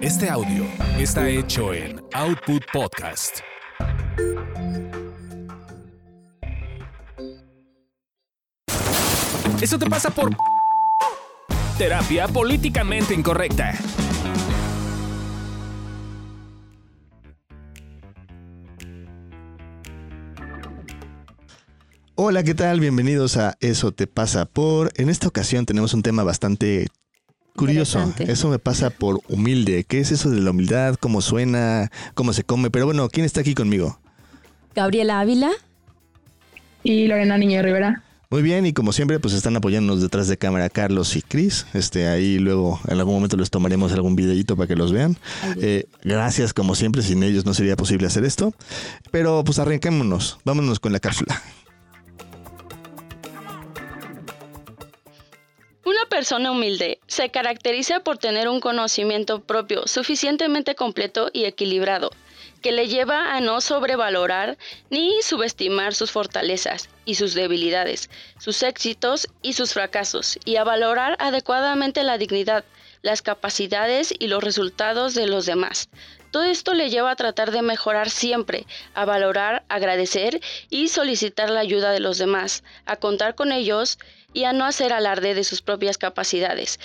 Este audio está hecho en Output Podcast. Eso te pasa por terapia políticamente incorrecta. Hola, ¿qué tal? Bienvenidos a Eso te pasa por. En esta ocasión tenemos un tema bastante curioso. Eso me pasa por humilde. ¿Qué es eso de la humildad? ¿Cómo suena? ¿Cómo se come? Pero bueno, ¿quién está aquí conmigo? Gabriela Ávila. y Lorena Niño Rivera. Muy bien, y como siempre, pues están apoyándonos detrás de cámara Carlos y Cris. Este, ahí luego en algún momento les tomaremos algún videito para que los vean. Eh, gracias, como siempre, sin ellos no sería posible hacer esto. Pero pues arranquémonos, vámonos con la cápsula. Persona humilde se caracteriza por tener un conocimiento propio suficientemente completo y equilibrado, que le lleva a no sobrevalorar ni subestimar sus fortalezas y sus debilidades, sus éxitos y sus fracasos, y a valorar adecuadamente la dignidad, las capacidades y los resultados de los demás. Todo esto le lleva a tratar de mejorar siempre, a valorar, agradecer y solicitar la ayuda de los demás, a contar con ellos y a no hacer alarde de sus propias capacidades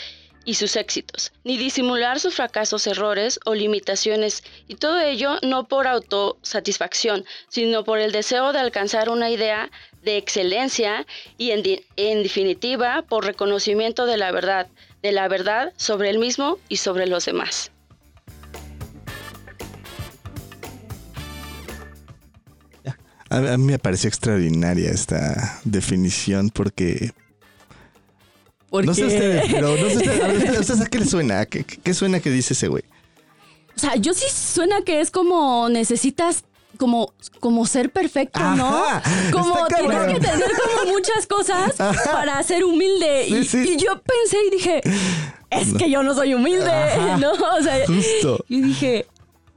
y sus éxitos, ni disimular sus fracasos, errores o limitaciones, y todo ello no por autosatisfacción, sino por el deseo de alcanzar una idea de excelencia y en, en definitiva por reconocimiento de la verdad, de la verdad sobre él mismo y sobre los demás. A, mí me pareció extraordinaria esta definición porque Porque, no sé ustedes, pero no sé ustedes, ustedes- a qué les suena, ¿A ¿Qué, qué suena que dice ese güey? o sea, yo sí suena que es como necesitas como, como ser perfecto, ¿no? Ajá, Como está tienes cabrón. que tener como muchas cosas Ajá. para ser humilde. Sí, y, sí. y yo pensé y dije, es que yo no soy humilde, Ajá. ¿no? O sea, Justo. y dije,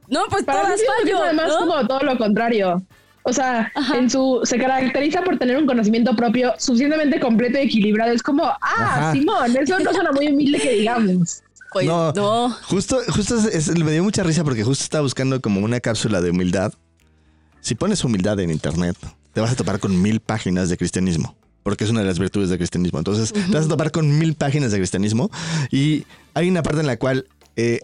no, pues Para mí todas es fallo, además ¿no? como todo lo contrario. O sea, Ajá. en su se caracteriza por tener un conocimiento propio suficientemente completo y equilibrado. Es como, ah, Ajá. Simón, eso no suena muy humilde que digamos. Pues No. no. Justo, justo es- es- me dio mucha risa porque justo estaba buscando como una cápsula de humildad. Si pones humildad en internet, te vas a topar con mil páginas de cristianismo. Porque es una de las virtudes del cristianismo. Entonces, te vas a topar con mil páginas de cristianismo. Y hay una parte en la cual eh,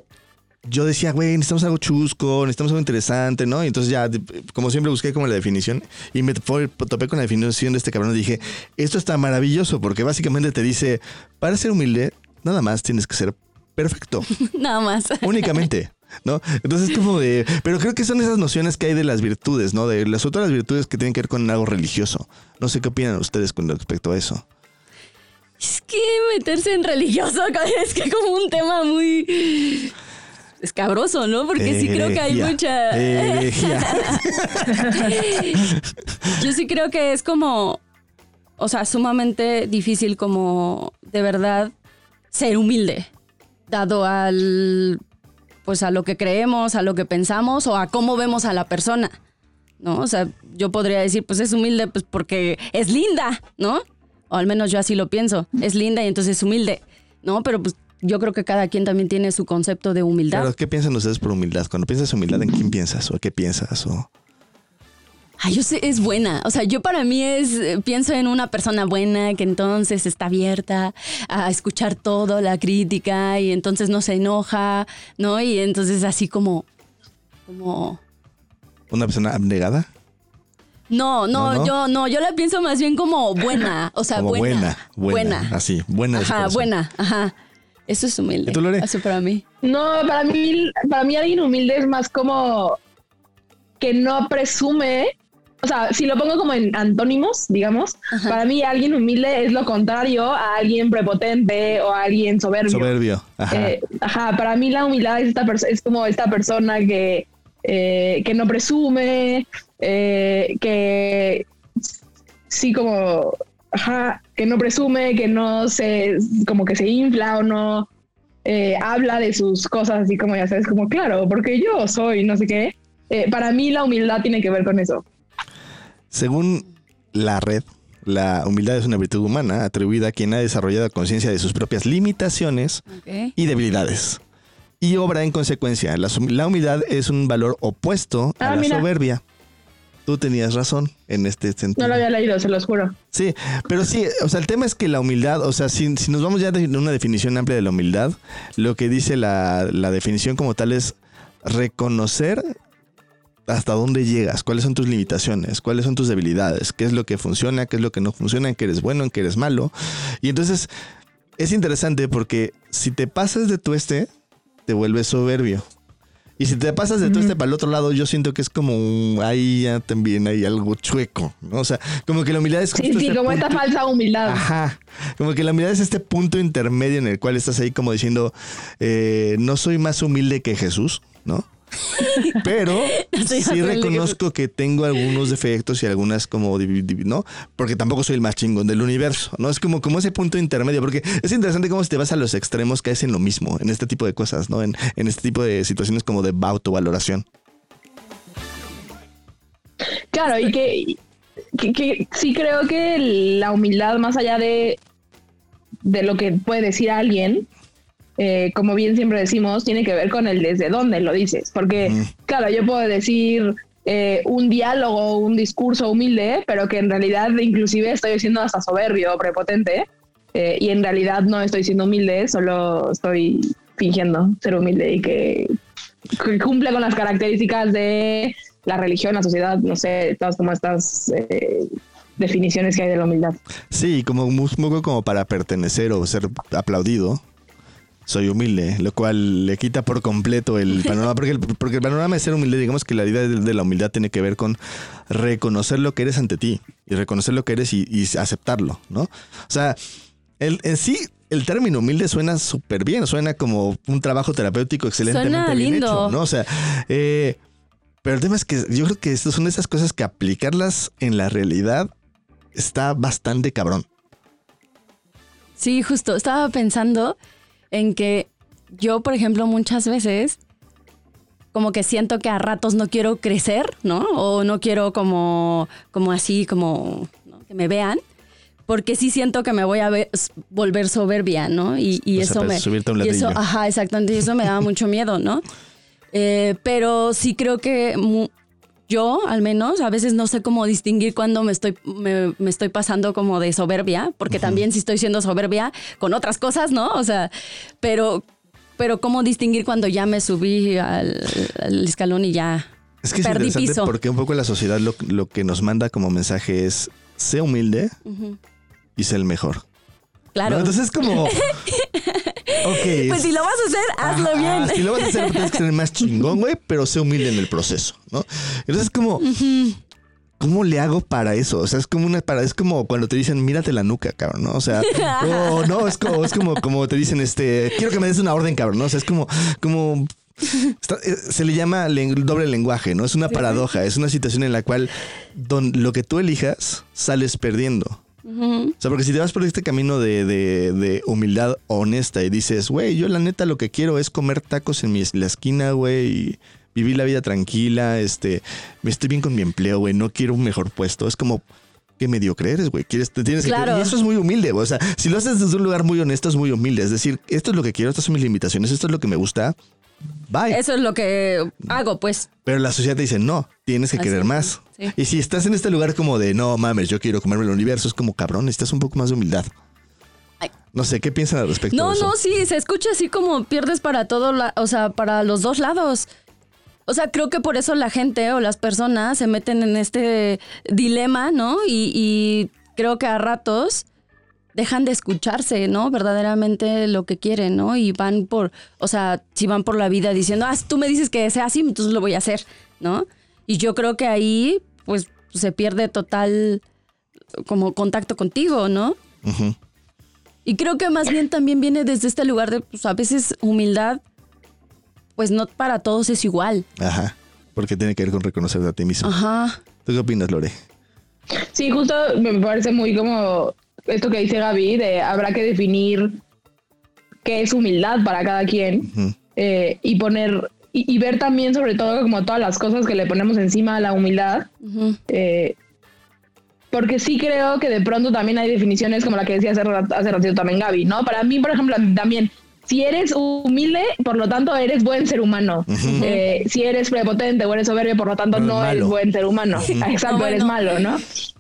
yo decía, güey, necesitamos algo chusco, necesitamos algo interesante, ¿no? Y entonces ya, como siempre, busqué como la definición y me topé con la definición de este cabrón y dije, esto está maravilloso porque básicamente te dice, para ser humilde, nada más tienes que ser perfecto Nada más. únicamente. ¿No? Entonces es como de. Pero creo que son esas nociones que hay de las virtudes, ¿no? De las otras virtudes que tienen que ver con algo religioso. No sé qué opinan ustedes con respecto a eso. Es que meterse en religioso es que como un tema muy escabroso, ¿no? Porque sí creo que hay mucha... Yo sí creo que es como, o sea, sumamente difícil como de verdad ser humilde, dado al, pues a lo que creemos, a lo que pensamos o a cómo vemos a la persona, ¿no? O sea, yo podría decir, pues es humilde pues porque es linda, ¿no? O al menos yo así lo pienso, es linda y entonces es humilde, ¿no? Pero pues yo creo que cada quien también tiene su concepto de humildad. Pero, ¿qué piensan ustedes por humildad? Cuando piensas humildad, ¿en quién piensas? ¿O qué piensas? O... Ay, yo sé, es buena. O sea, yo para mí es, eh, pienso en una persona buena que entonces está abierta a escuchar todo, la crítica, y entonces no se enoja, ¿no? Y entonces así como, como... ¿Una persona abnegada? No, no, No, no. yo no, yo la pienso más bien como buena, o sea, Como buena. buena, buena, así, buena Ajá, buena, ajá. Eso es humilde. ¿Y tú, Lore? Eso para mí. No, para mí, para mí alguien humilde es más como que no presume. O sea, si lo pongo como en antónimos, digamos, Ajá. para mí alguien humilde es lo contrario a alguien prepotente o a alguien soberbio. Soberbio. Ajá. Eh, ajá, para mí la humildad es, esta es como esta persona que, eh, que no presume, eh, que sí como, ajá, que no presume, que no se, como que se infla o no eh, habla de sus cosas así como ya sabes, como claro, porque yo soy no sé qué. Eh, para mí la humildad tiene que ver con eso. Según la red, la humildad es una virtud humana atribuida a quien ha desarrollado conciencia de sus propias limitaciones y debilidades. y obra en consecuencia. La, humildad es un valor opuesto a Ah, la mira. soberbia. Tú tenías razón en este sentido. No lo había leído, se los juro. Sí, pero sí, o sea, el tema es que la humildad, o sea, si, si nos vamos ya de una definición amplia de la humildad, lo que dice la, la definición como tal es reconocer hasta dónde llegas, cuáles son tus limitaciones, cuáles son tus debilidades, qué es lo que funciona, qué es lo que no funciona, en qué eres bueno, en qué eres malo. Y entonces es interesante porque si te pasas de tueste, te vuelves soberbio. Y si te pasas de tueste para el otro lado, yo siento que es como un- ahí ya también hay algo chueco, ¿no? O sea, como que la humildad es Sí, justo sí, este como esta falsa humildad. Ajá. Como que la humildad es este punto intermedio en el cual estás ahí como diciendo, eh, no soy más humilde que Jesús, ¿no? Pero sí reconozco que tengo algunos defectos y algunas como, ¿no? Porque tampoco soy el más chingón del universo, ¿no? Es como, como ese punto intermedio, porque es interesante cómo si te vas a los extremos caes en lo mismo, en este tipo de cosas, ¿no? En, en este tipo de situaciones como de autovaloración. Claro, y que, que, que sí creo que la humildad, más allá de, de lo que puede decir alguien, eh, como bien siempre decimos, tiene que ver con el desde dónde lo dices. Porque, Mm. claro, yo puedo decir eh, un diálogo, un discurso humilde, pero que en realidad inclusive estoy siendo hasta soberbio o prepotente. eh, y en realidad no estoy siendo humilde, solo estoy fingiendo ser humilde y que, que cumple con las características de la religión, la sociedad, no sé, todas como estas eh, definiciones que hay de la humildad. Sí, como un poco como para pertenecer o ser aplaudido. Soy humilde, lo cual le quita por completo el panorama, porque el, porque el panorama de ser humilde, digamos que la idea de, de la humildad tiene que ver con reconocer lo que eres ante ti y reconocer lo que eres y, y aceptarlo, ¿no? O sea, el, en sí, el término humilde suena súper bien, suena como un trabajo terapéutico excelentemente Suena bien lindo. hecho, ¿no? O sea, eh, pero el tema es que yo creo que estas son esas cosas que aplicarlas en la realidad está bastante cabrón. Sí, justo. Estaba pensando en que yo, por ejemplo, muchas veces como que siento que a ratos no quiero crecer, ¿no? O no quiero como, como así, como ¿no? que me vean. Porque sí siento que me voy a ver- volver soberbia, ¿no? Y, y O sea, eso me... subirte un y eso, ajá, exactamente. Y eso me da mucho miedo, ¿no? Eh, pero sí creo que yo, al menos, a veces no sé cómo distinguir cuando me estoy, me, me estoy pasando como de soberbia, porque también sí estoy siendo soberbia con otras cosas, ¿no? O sea, pero, pero cómo distinguir cuando ya me subí al, al escalón y ya Es que es perdí interesante piso. porque un poco la sociedad lo, lo que nos manda como mensaje es sé humilde y sé el mejor. Claro. ¿No? Entonces es como... ok. pues si lo vas a hacer, hazlo Ajá, bien. Si lo vas a hacer, tienes que ser más chingón, güey, pero sé humilde en el proceso, ¿no? Entonces es como... ¿Cómo le hago para eso? O sea, es como una para, es como cuando te dicen, mírate la nuca, cabrón, ¿no? O sea, no, es como, es como, como te dicen, este, quiero que me des una orden, cabrón, ¿no? O sea, es como, como está- eh, se le llama doble lenguaje, ¿no? Es una paradoja, es una situación en la cual don- lo que tú elijas sales perdiendo. O sea, porque si te vas por este camino de, de- de humildad honesta y dices, güey, yo la neta lo que quiero es comer tacos en mi, la esquina, güey, y vivir la vida tranquila, este, me estoy bien con mi empleo, güey, no quiero un mejor puesto. Es como, qué mediocre eres, güey. Quieres, te tienes que- Claro. y eso es muy humilde, güey. O sea, si lo haces desde un lugar muy honesto, es muy humilde. Es decir, esto es lo que quiero, estas son mis limitaciones, esto es lo que me gusta. Bye. Eso es lo que hago, pues. Pero la sociedad te dice, no, tienes que Así querer más. sí. Y si estás en este lugar como de, no mames, yo quiero comerme el universo, es como cabrón, necesitas un poco más de humildad. No sé, ¿qué piensan al respecto? No, de eso? no, sí, se escucha así como pierdes para todo, la- o sea, para los dos lados. O sea, creo que por eso la gente o las personas se meten en este dilema, ¿no? Y, y creo que a ratos dejan de escucharse, ¿no? Verdaderamente lo que quieren, ¿no? Y van por, o sea, si van por la vida diciendo, ah, tú me dices que sea así, entonces lo voy a hacer, ¿no? Y yo creo que ahí, pues, se pierde total como contacto contigo, ¿no? Ujú. Y creo que más bien también viene desde este lugar de, pues a veces humildad, pues no para todos es igual. Ajá. Porque tiene que ver con reconocerte a ti mismo. Ajá. ¿Tú qué opinas, Lore? Sí, justo me parece muy como esto que dice Gaby, de habrá que definir qué es humildad para cada quien eh, y poner y, y ver también sobre todo como todas las cosas que le ponemos encima a la humildad, eh, porque sí creo que de pronto también hay definiciones como la que decía hace, rat- hace ratito también Gaby, ¿no? Para mí, por ejemplo, también si eres humilde, por lo tanto eres buen ser humano. Eh, si eres prepotente o eres soberbio, por lo tanto no malo. eres buen ser humano. Exacto, No, eres bueno. malo, ¿no?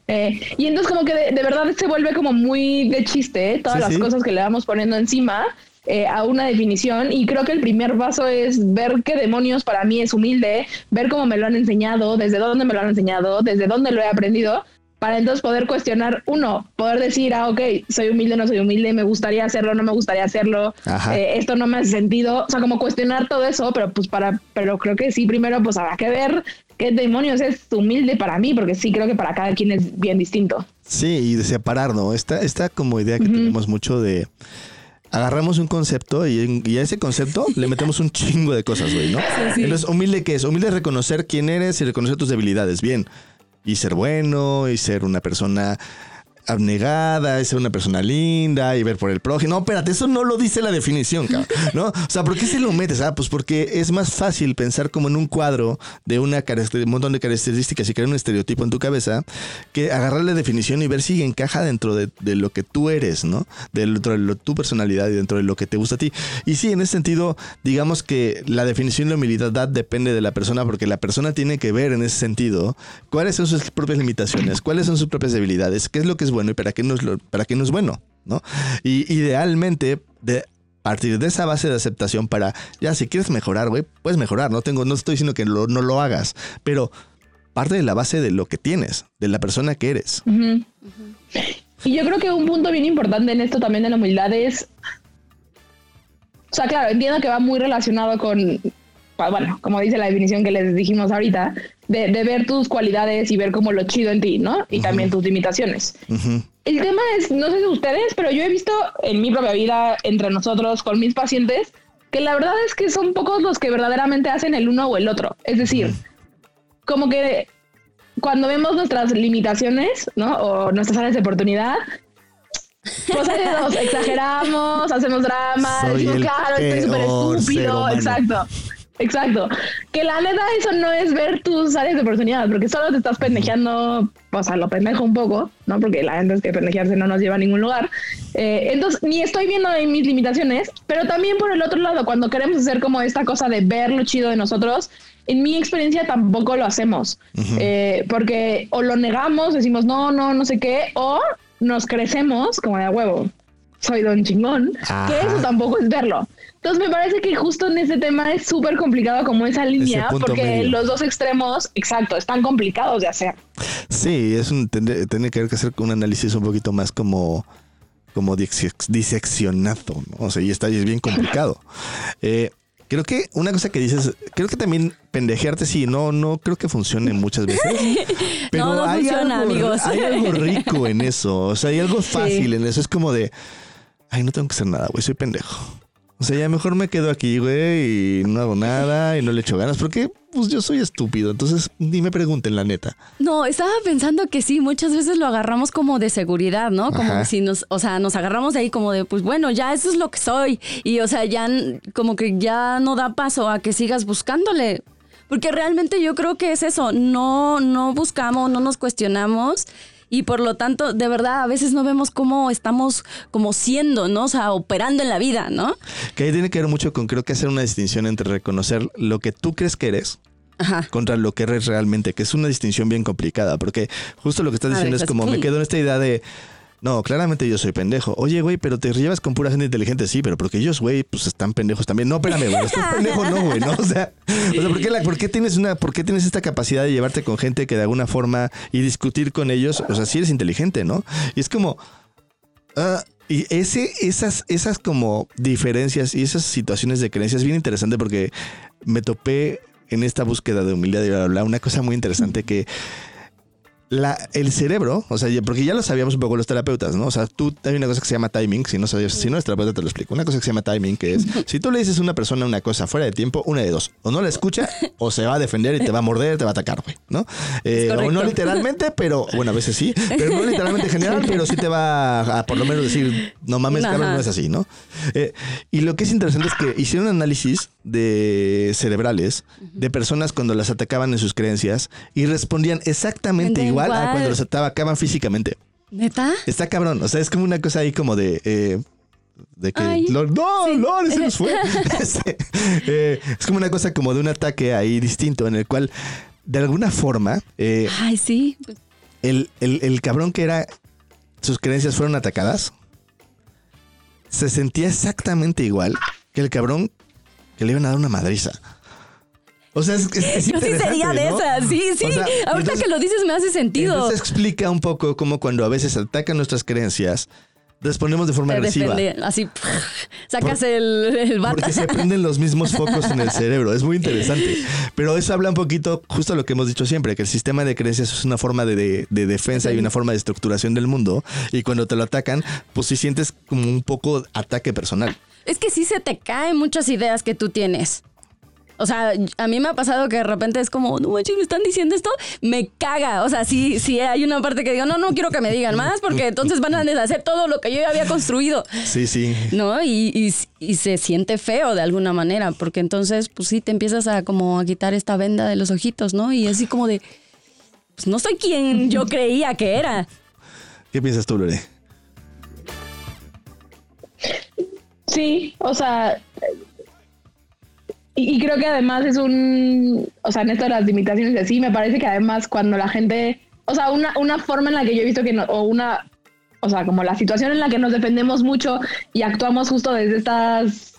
Eh, y entonces como que de, de verdad se vuelve como muy de chiste, ¿eh? todas Sí, las sí. cosas que le vamos poniendo encima eh, a una definición. Y creo que el primer paso es ver qué demonios para mí es humilde, ver cómo me lo han enseñado, desde dónde me lo han enseñado, desde dónde lo he aprendido para entonces poder cuestionar, uno, poder decir, ah, ok, soy humilde, no soy humilde, me gustaría hacerlo, no me gustaría hacerlo, eh, esto no me hace sentido, o sea, como cuestionar todo eso, pero pues para, pero creo que sí, primero pues habrá que ver qué demonios es humilde para mí, porque sí creo que para cada quien es bien distinto. Sí, y de separar, ¿no? Esta, esta como idea que tenemos mucho de agarramos un concepto y, y a ese concepto le metemos un chingo de cosas, güey, ¿no? Entonces, humilde qué es? Humilde es reconocer quién eres y reconocer tus debilidades, bien. Y ser bueno, y ser una persona abnegada, y ser una persona linda, y ver por el prójimo. No, espérate, eso no lo dice la definición, cabrón, ¿no? O sea, ¿por qué se lo metes? Ah, pues porque es más fácil pensar como en un cuadro de una un montón de características y crear un estereotipo en tu cabeza que agarrar la definición y ver si encaja dentro de, lo que tú eres, ¿no? Dentro de lo- tu personalidad y dentro de lo que te gusta a ti. Y sí, en ese sentido, digamos que la definición de humildad depende de la persona porque la persona tiene que ver en ese sentido cuáles son sus propias limitaciones, cuáles son sus propias debilidades, qué es lo que es bueno y para qué no es, lo- para qué no es bueno, ¿no? Y idealmente, de partir de esa base de aceptación para, ya, si quieres mejorar, güey, puedes mejorar, no tengo, no estoy diciendo que lo- no lo hagas, pero parte de la base de lo que tienes, de la persona que eres. Y yo creo que un punto bien importante en esto también de la humildad es, o sea, claro, entiendo que va muy relacionado con, bueno, como dice la definición que les dijimos ahorita, de, de ver tus cualidades y ver como lo chido en ti, ¿no? Y también tus limitaciones. El tema es, no sé si ustedes, pero yo he visto en mi propia vida, entre nosotros, con mis pacientes, que la verdad es que son pocos los que verdaderamente hacen el uno o el otro. Es decir, como que cuando vemos nuestras limitaciones, ¿no? O nuestras áreas de oportunidad, pues dos, exageramos, hacemos drama, Soy decimos, claro, estoy súper estúpido, exacto. Exacto. Que la neta eso no es ver tus áreas de oportunidad, porque solo te estás pendejeando, pues a lo pendejo un poco, ¿no? Porque la gente es que pendejearse no nos lleva a ningún lugar. Eh, entonces, ni estoy viendo ahí mis limitaciones, pero también por el otro lado, cuando queremos hacer como esta cosa de ver lo chido de nosotros, en mi experiencia tampoco lo hacemos. Eh, porque o lo negamos, decimos no, no, no sé qué, o nos crecemos como de a huevo. Soy don chingón, Ajá. que eso tampoco es verlo. Entonces me parece que justo en ese tema es súper complicado como esa línea, porque medio. los dos extremos, exacto, están complicados de hacer. Sí, es un, tiene que hacer un análisis un poquito más como, como diseccionado, ¿no? O sea, y está y es bien complicado. Eh, creo que una cosa que dices, creo que también pendejearte, sí, no, no creo que funcione muchas veces. Pero No, no hay funciona, algo, amigos. Hay algo rico en eso. O sea, hay algo fácil en eso. Es como de, ay, no tengo que hacer nada, güey, soy pendejo. O sea, ya mejor me quedo aquí, güey, y no hago nada y no le echo ganas porque pues yo soy estúpido. Entonces, ni me pregunten la neta. No, estaba pensando que sí, muchas veces lo agarramos como de seguridad, ¿no? Como Ajá. si nos, o sea, nos agarramos de ahí como de, pues bueno, ya eso es lo que soy. Y o sea, ya como que ya no da paso a que sigas buscándole. Porque realmente yo creo que es eso, no, no buscamos, no nos cuestionamos. Y por lo tanto, de verdad, a veces no vemos cómo estamos como siendo, ¿no? O sea, operando en la vida, ¿no? Que ahí tiene que ver mucho con creo que hacer una distinción entre reconocer lo que tú crees que eres Ajá. contra lo que eres realmente, que es una distinción bien complicada, porque justo lo que estás A diciendo ver, es como me quedo en esta idea de no, claramente yo soy pendejo. Oye, güey, pero te llevas con pura gente inteligente, sí, pero porque ellos, güey, pues están pendejos también. No, espérame, güey, estás pendejo, no, güey, no, o sea, o sea, ¿por qué, tienes una, por qué tienes esta capacidad de llevarte con gente que de alguna forma y discutir con ellos, o sea, si eres inteligente, ¿no? Y es como, Ah, y ese, esas, esas como diferencias y esas situaciones de creencias es bien interesante porque me topé en esta búsqueda de humildad y bla, bla, bla, una cosa muy interesante que la, el cerebro, o sea, porque ya lo sabíamos un poco los terapeutas, ¿no? O sea, tú hay una cosa que se llama timing, si no sabías, si no eres terapeuta te lo explico. Una cosa que se llama timing, que es si tú le dices a una persona una cosa fuera de tiempo, una de dos, o no la escucha, o se va a defender y te va a morder, te va a atacar, güey, ¿no? Eh, o no literalmente, pero bueno, a veces sí, pero no literalmente en general, pero sí te va a, a por lo menos decir, no mames, Ajá. no es así, ¿no? Eh, y lo que es interesante es que hicieron análisis de cerebrales de personas cuando las atacaban en sus creencias y respondían exactamente Da igual, a igual. cuando los atacaban físicamente. ¿Neta? Está cabrón, o sea, es como una cosa ahí como de... eh, De que Ay, Lord- no, sí. Lord, se nos fue. Este, eh, es como una cosa como de un ataque ahí distinto en el cual, de alguna forma, eh, Ay, sí. el, el- el cabrón que era, sus creencias fueron atacadas, se sentía exactamente igual que el cabrón que le iban a dar una madriza. O sea, es, es- es Yo sí sería de ¿no? esas, sí, sí. O sea, Ahorita entonces- que lo dices me hace sentido. Entonces explica un poco cómo cuando a veces atacan nuestras creencias, respondemos de forma agresiva. así, sacas Por- el, el bata. Porque se prenden los mismos focos en el cerebro. Es muy interesante. Pero eso habla un poquito justo lo que hemos dicho siempre, que el sistema de creencias es una forma de, de- de defensa y una forma de estructuración del mundo. Y cuando te lo atacan, pues sí sientes como un poco ataque personal. Es que sí se te caen muchas ideas que tú tienes. O sea, a mí me ha pasado que de repente es como, no manches, me están diciendo esto, me caga. O sea, sí, sí hay una parte que digo, no, no quiero que me digan más porque entonces van a deshacer todo lo que yo ya había construido. Sí, sí. ¿No? Y, y- y se siente feo de alguna manera, porque entonces, pues sí, te empiezas a como a quitar esta venda de los ojitos, ¿no? Y así como de, pues no soy quien yo creía que era. ¿Qué piensas tú, Lore? Sí, o sea, y, y creo que además es un, o sea, en esto de las limitaciones de sí, me parece que además cuando la gente, o sea, una, una forma en la que yo he visto que, no, o una, o sea, como la situación en la que nos defendemos mucho y actuamos justo desde estas,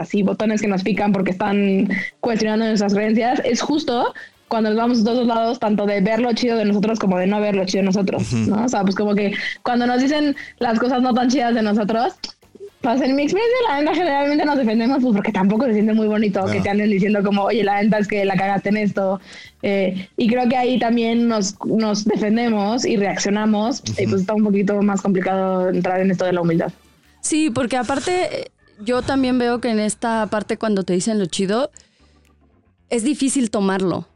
así, botones que nos pican porque están cuestionando nuestras creencias, es justo cuando nos vamos a todos lados, tanto de ver lo chido de nosotros como de no ver lo chido de nosotros, ¿no? O sea, pues como que cuando nos dicen las cosas no tan chidas de nosotros, pues en mi experiencia, la neta, generalmente nos defendemos pues porque tampoco se siente muy bonito Claro. que te anden diciendo como, oye, la neta es que la cagaste en esto. Eh, y creo que ahí también nos, nos defendemos y reaccionamos. Y pues está un poquito más complicado entrar en esto de la humildad. Sí, porque aparte yo también veo que en esta parte cuando te dicen lo chido, es difícil tomarlo.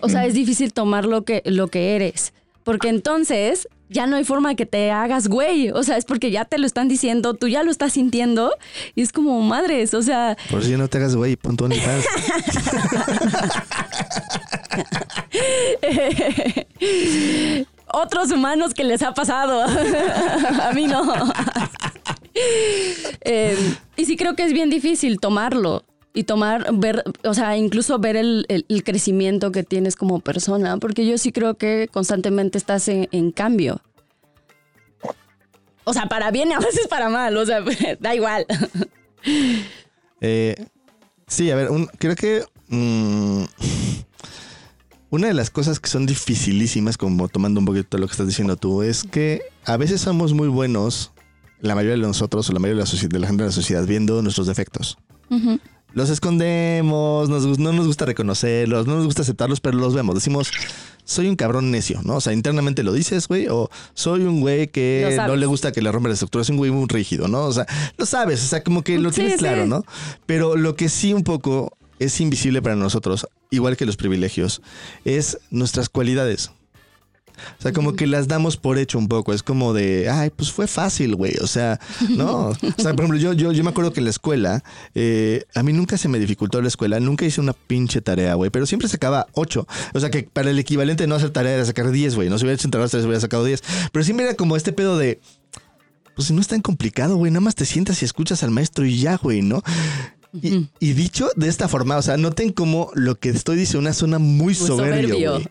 O sea, es difícil tomar lo que, lo que eres. Porque entonces ya no hay forma que te hagas güey. O sea, es porque ya te lo están diciendo, tú ya lo estás sintiendo. Y es como madres. O sea, Por si no te hagas güey, pon tu OnlyFans. otros humanos que les ha pasado. A mí no. Eh, y sí creo que es bien difícil tomarlo y tomar, ver, o sea, incluso ver el, el- el crecimiento que tienes como persona, porque yo sí creo que constantemente estás en, en cambio. O sea, para bien y a veces para mal, o sea, da igual. Eh, sí, a ver, un- creo que mm, una de las cosas que son dificilísimas, como tomando un poquito lo que estás diciendo tú, es que a veces somos muy buenos, la mayoría de nosotros o la mayoría de la, de la gente de la sociedad, viendo nuestros defectos. Ujú. Los escondemos, nos no nos gusta reconocerlos, no nos gusta aceptarlos, pero los vemos. Decimos, soy un cabrón necio, ¿no? O sea, internamente lo dices, güey, o soy un güey que no le gusta que le rompa la estructura, soy un güey muy rígido, ¿no? O sea, lo sabes, o sea, como que lo Sí, tienes sí. claro, ¿no? Pero lo que sí un poco es invisible para nosotros, igual que los privilegios, es nuestras cualidades. O sea, como que las damos por hecho un poco. Es como de, ay, pues fue fácil, güey. O sea, no. O sea, por ejemplo, yo, yo, me acuerdo que en la escuela, eh, a mí nunca se me dificultó la escuela. Nunca hice una pinche tarea, güey. Pero siempre sacaba 8. O sea, que para el equivalente de no hacer tarea era sacar 10, güey. No se hubiera hecho entre las tres, hubiera sacado 10. Pero siempre era como este pedo de, pues no es tan complicado, güey. Nada más te sientas y escuchas al maestro y ya, güey, ¿no? Y, y dicho de esta forma, o sea, noten como lo que estoy diciendo una zona muy, soberbio, soberbio. güey.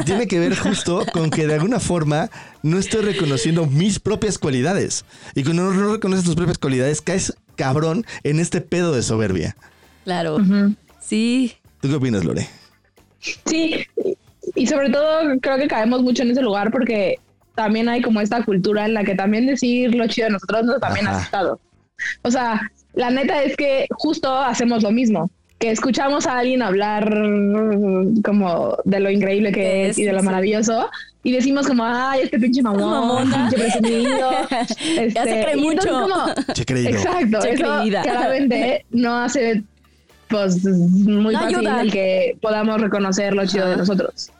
Y tiene que ver justo con que de alguna forma no estoy reconociendo mis propias cualidades. Y cuando no, no reconoces tus propias cualidades, caes cabrón en este pedo de soberbia. Claro. Sí. ¿Tú qué opinas, Lore? Sí, y sobre todo creo que caemos mucho en ese lugar porque también hay como esta cultura en la que también decir lo chido de nosotros no es también Ajá. aceptado. O sea, la neta es que justo hacemos lo mismo, que escuchamos a alguien hablar como de lo increíble que es, Es, y de lo maravilloso y decimos como, ay, este pinche mamón, pinche presumido. Este, Ya se cree y entonces mucho. como- Che creído. Exacto, Che eso creída. claramente no hace pues muy No fácil ayuda. el que podamos reconocer lo chido de nosotros.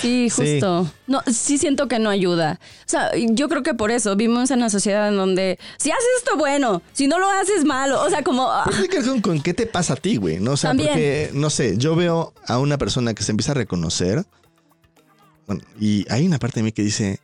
Sí, Sí. justo. No, sí siento que no ayuda. O sea, yo creo que por eso vivimos en una sociedad en donde si haces esto bueno, si no lo haces malo, o sea, como ah, Pero tiene que ver con, con qué te pasa a ti, güey. ¿no? O sea, También. porque, no sé, yo veo a una persona que se empieza a reconocer. bueno, y hay una parte de mí que dice,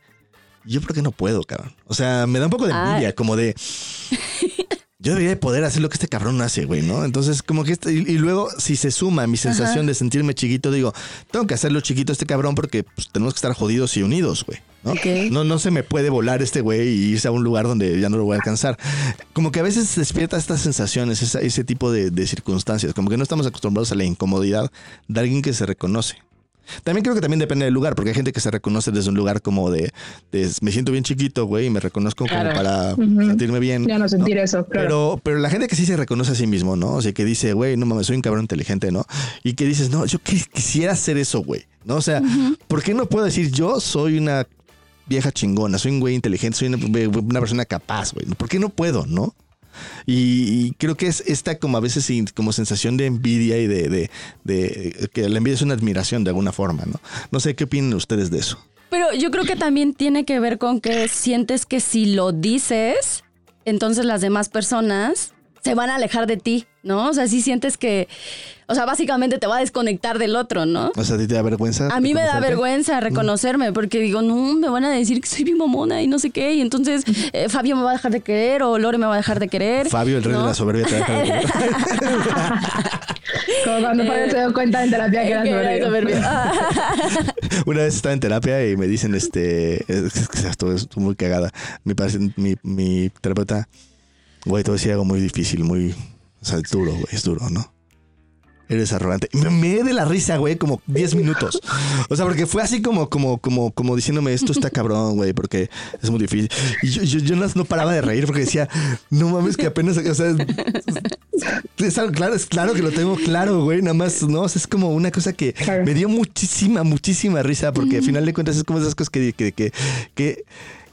Yo creo que no puedo, cabrón. O sea, me da un poco de Ah. envidia, como de. Yo debería de poder hacer lo que este cabrón hace, güey, ¿no? Entonces, como que este- y, y luego, si se suma mi sensación de sentirme chiquito, digo, tengo que hacerlo chiquito este cabrón porque pues, tenemos que estar jodidos y unidos, güey. ¿no? No, no se me puede volar este güey y irse a un lugar donde ya no lo voy a alcanzar. Como que a veces despierta estas sensaciones, esa- ese tipo de, de circunstancias, como que no estamos acostumbrados a la incomodidad de alguien que se reconoce. También creo que también depende del lugar, porque hay gente que se reconoce desde un lugar como de, de, me siento bien chiquito, güey, y me reconozco como para sentirme bien. Ya no sentir ¿no? eso, claro. Pero, pero la gente que sí se reconoce a sí mismo, ¿no? O sea, que dice, güey, no mames, soy un cabrón inteligente, ¿no? Y que dices, no, yo qui- quisiera hacer eso, güey, ¿no? O sea, ¿por qué no puedo decir yo soy una vieja chingona, soy un güey inteligente, soy una, una persona capaz, güey? ¿Por qué no puedo, no? Y, creo que es esta como a veces como sensación de envidia y de, de, de- que la envidia es una admiración de alguna forma, ¿no? No sé qué opinan ustedes de eso. Pero yo creo que también tiene que ver con que sientes que si lo dices, entonces las demás personas se van a alejar de ti, ¿no? O sea, si sientes que, o sea, básicamente te va a desconectar del otro, ¿no? O sea, ¿a ti te da vergüenza? A mí me da vergüenza reconocerme porque digo, no, me van a decir que soy bien mamona y no sé qué. Y entonces eh, Fabio me va a dejar de querer o Lore me va a dejar de querer. Fabio, el rey ¿no? de la soberbia, te deja de- Como cuando Fabio se dio cuenta en terapia que era Que era soberbio. soberbio. Ah. Una vez estaba en terapia y me dicen, este, es que esto es muy cagada. Mi, mi, mi terapeuta, güey, te voy a decir algo muy difícil, muy, o sea, es duro, güey, es duro, ¿no? Eres arrogante. Me de la risa, güey, como 10 minutos. O sea, porque fue así como, como, como, como diciéndome esto está cabrón, güey, porque es muy difícil. Y yo, yo, yo no, no paraba de reír porque decía, no mames, que apenas, o sea, es algo claro, es claro que lo tengo claro, güey, nada más, no, O sea, es como una cosa que me dio muchísima, muchísima risa porque al final de cuentas es como esas cosas que, que, que, que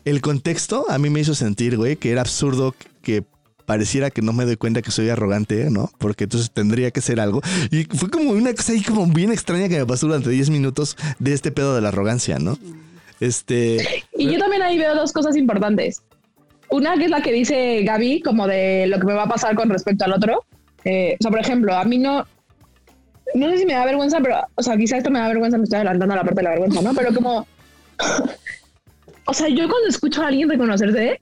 el contexto a mí me hizo sentir, güey, que era absurdo que pareciera que no me doy cuenta que soy arrogante, ¿no? Porque entonces tendría que ser algo. Y fue como una cosa ahí como bien extraña que me pasó durante 10 minutos de este pedo de la arrogancia, ¿no? Este... Y yo también ahí veo dos cosas importantes. Una que es la que dice Gaby, como de lo que me va a pasar con respecto al otro. Eh, o sea, por ejemplo, a mí no, no sé si me da vergüenza, pero, o sea, quizá esto me da vergüenza, me estoy adelantando a la parte de la vergüenza, ¿no? Pero como, o sea, yo cuando escucho a alguien reconocerse,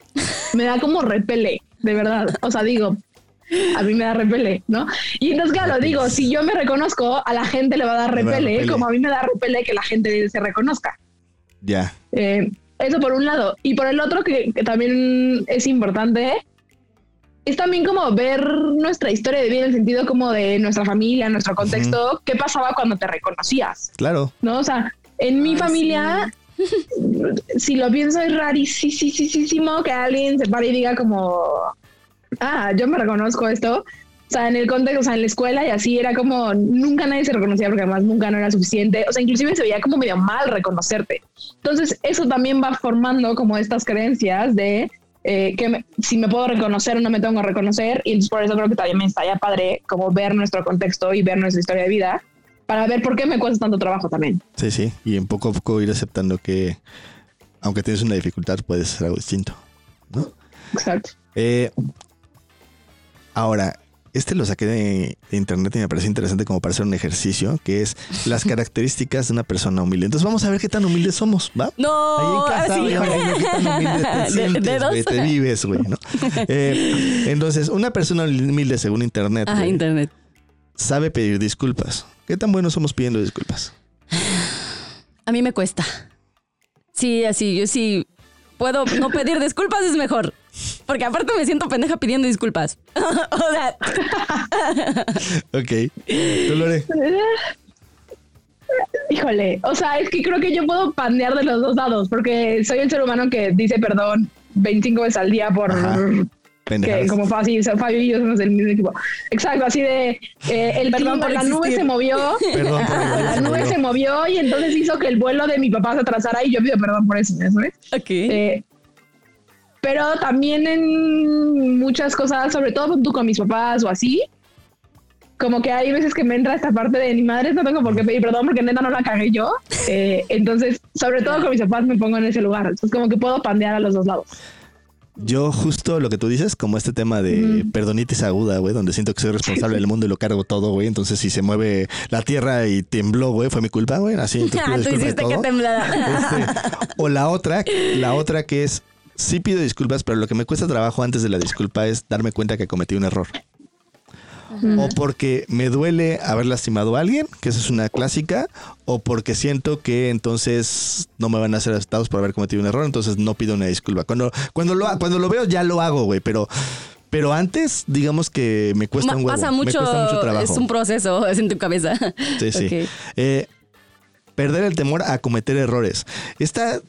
me da como repele, de verdad. O sea, digo, a mí me da repele, ¿no? Y entonces, claro, digo, si yo me reconozco, a la gente le va a dar repele, repele. como a mí me da repele que la gente se reconozca. Ya. Eh, eso por un lado. Y por el otro, que, que también es importante, es también como ver nuestra historia de vida en el sentido como de nuestra familia, nuestro contexto, qué pasaba cuando te reconocías, Claro. ¿no? O sea, en mi familia, si lo pienso, es rarísimo que alguien se pare y diga como, ah, yo me reconozco esto. O sea, en el contexto, o sea, en la escuela y así era como, nunca nadie se reconocía porque además nunca no era suficiente. O sea, inclusive se veía como medio mal reconocerte. Entonces, eso también va formando como estas creencias de eh, que me- si me puedo reconocer o no me tengo que reconocer. Y entonces por eso creo que también me estaría padre como ver nuestro contexto y ver nuestra historia de vida para ver por qué me cuesta tanto trabajo también. Sí, sí. Y en poco a poco ir aceptando que, aunque tienes una dificultad, puedes hacer algo distinto, ¿no? Exacto. Eh, ahora, este lo saqué de, internet y me parece interesante como para hacer un ejercicio, que es las características de una persona humilde. Entonces vamos a ver qué tan humildes somos, ¿va? No, Ahí en casa, así. güey, vamos a ver qué tan humilde te De- sientes, güey, te vives, güey, ¿no? Eh, entonces, una persona humilde, según internet, Ah, güey, internet. sabe pedir disculpas. ¿Qué tan buenos somos pidiendo disculpas? A mí me cuesta. Sí, así, yo sí puedo no pedir disculpas es mejor. Porque aparte me siento pendeja pidiendo disculpas. o sea, Ok. ¿Tú, Lore? Híjole, o sea, es que creo que yo puedo pandear de los dos lados, porque soy el ser humano que dice perdón 25 veces al día por Ajá. Que como fácil, Fabio y yo somos del mismo equipo. Exacto, así de eh, el Perdón clima, por la nube se movió, Perdón la nube se movió y entonces hizo que el vuelo de mi papá se atrasara y yo pido perdón por eso, ¿sabes? ok. Eh, pero también en muchas cosas, sobre todo tú con mis papás o así, como que hay veces que me entra esta parte de mi madre, no tengo por qué pedir perdón porque neta no la cagué yo. Eh, entonces, sobre todo con mis papás me pongo en ese lugar. Entonces, como que puedo pandear a los dos lados. Yo justo lo que tú dices, como este tema de Ujú. perdonitis aguda, güey, donde siento que soy responsable del mundo y lo cargo todo, güey. Entonces, si se mueve la tierra y tembló, güey, fue mi culpa, güey. Así, entonces Ah, Tú hiciste que todo. temblara. Este, o la otra, la otra que es, sí pido disculpas, pero lo que me cuesta trabajo antes de la disculpa es darme cuenta que cometí un error. O porque me duele haber lastimado a alguien, que esa es una clásica, o porque siento que entonces no me van a ser aceptados por haber cometido un error, entonces no pido una disculpa. Cuando, cuando, lo, cuando lo veo ya lo hago, güey, pero, pero antes digamos que me cuesta Ma- un huevo. Pasa me mucho, cuesta mucho trabajo. es un proceso es en tu cabeza. Sí, sí. Eh, perder el temor a cometer errores. Esta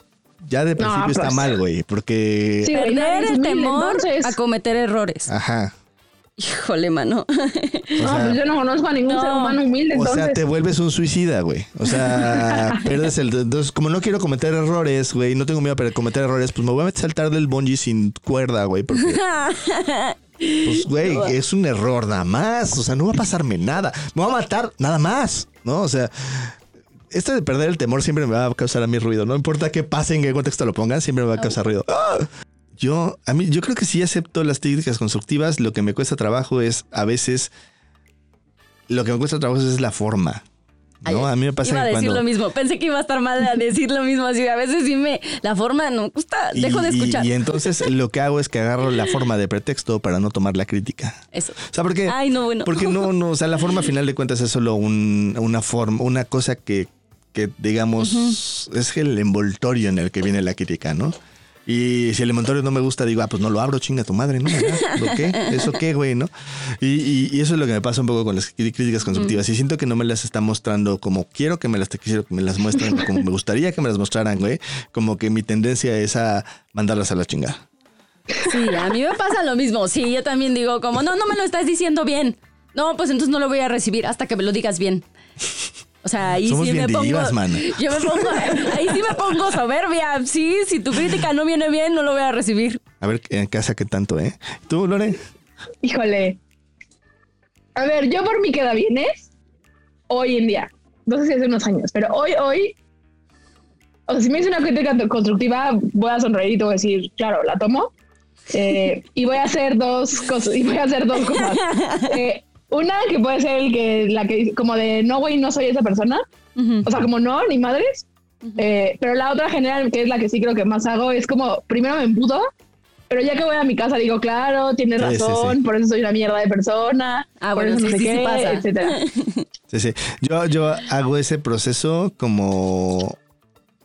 ya de principio está mal, güey, porque... Sí, Perder el temor entonces. a cometer errores. Ajá. Híjole, mano. O no, sea, pues yo no conozco a ningún No. ser humano humilde, o entonces. sea, te vuelves un suicida, güey. O sea, pierdes el... Entonces, como no quiero cometer errores, güey, no tengo miedo a cometer errores, pues me voy a saltar del bungee sin cuerda, güey, porque... Pues, güey, es un error nada más. O sea, no va a pasarme nada. Me va a matar nada más, ¿no? O sea, esto de perder el temor siempre me va a causar a mí ruido. No importa qué pase, en qué contexto lo pongan, siempre me va a causar ruido. ¡Ah! Yo, a mí, yo creo que sí acepto las técnicas constructivas. Lo que me cuesta trabajo es a veces. Lo que me cuesta trabajo es la forma. ¿No? Ay, a mí me pasa Iba a que decir cuando. lo mismo. Pensé que iba a estar mal a decir lo mismo. Así a veces sí me. La forma no gusta. y- Dejo de escuchar. Y, entonces lo que hago es que agarro la forma de pretexto para no tomar la crítica. Eso. O sea, porque. Ay, no, bueno. Porque no, no, o sea, la forma a final de cuentas es solo un- una forma, una cosa que, que digamos, es el envoltorio en el que viene la crítica, ¿no? Y si el envoltorio no me gusta, digo, ah, pues no lo abro, chinga tu madre, ¿no? ¿Lo qué? ¿Eso qué, güey, no? Y, y- y eso es lo que me pasa un poco con las crí- críticas constructivas. Y siento que no me las está mostrando como quiero que me las, quiero que me las muestren, como me gustaría que me las mostraran, güey. Como que mi tendencia es a mandarlas a la chingada. Sí, a mí me pasa lo mismo. Sí, yo también digo como, no, no me lo estás diciendo bien. No, pues entonces no lo voy a recibir hasta que me lo digas bien. O sea, ahí Somos sí bien me pongo. divas, man. Yo me pongo, ahí sí me pongo soberbia. Sí, si tu crítica no viene bien, no lo voy a recibir. A ver en casa qué tanto, ¿eh? ¿Tú, Lore? Híjole. A ver, yo por mí queda bien es hoy en día. No sé si hace unos años, pero hoy, hoy. O sea, si me hizo una crítica constructiva, voy a sonreír y te voy a decir, claro, la tomo. Eh, y voy a hacer dos cosas. Y voy a hacer dos cosas. Eh, una que puede ser el que, la que como de no, güey, no soy esa persona. Ujú. O sea, como no, ni madres. Eh, pero la otra general, que es la que sí creo que más hago, es como primero me emputo, pero ya que voy a mi casa digo, claro, tienes Sí, sí, razón, sí. por eso soy una mierda de persona, Ah, por bueno, eso no sé sí, sí qué, pasa. etcétera. Sí, sí. Yo, yo hago ese proceso como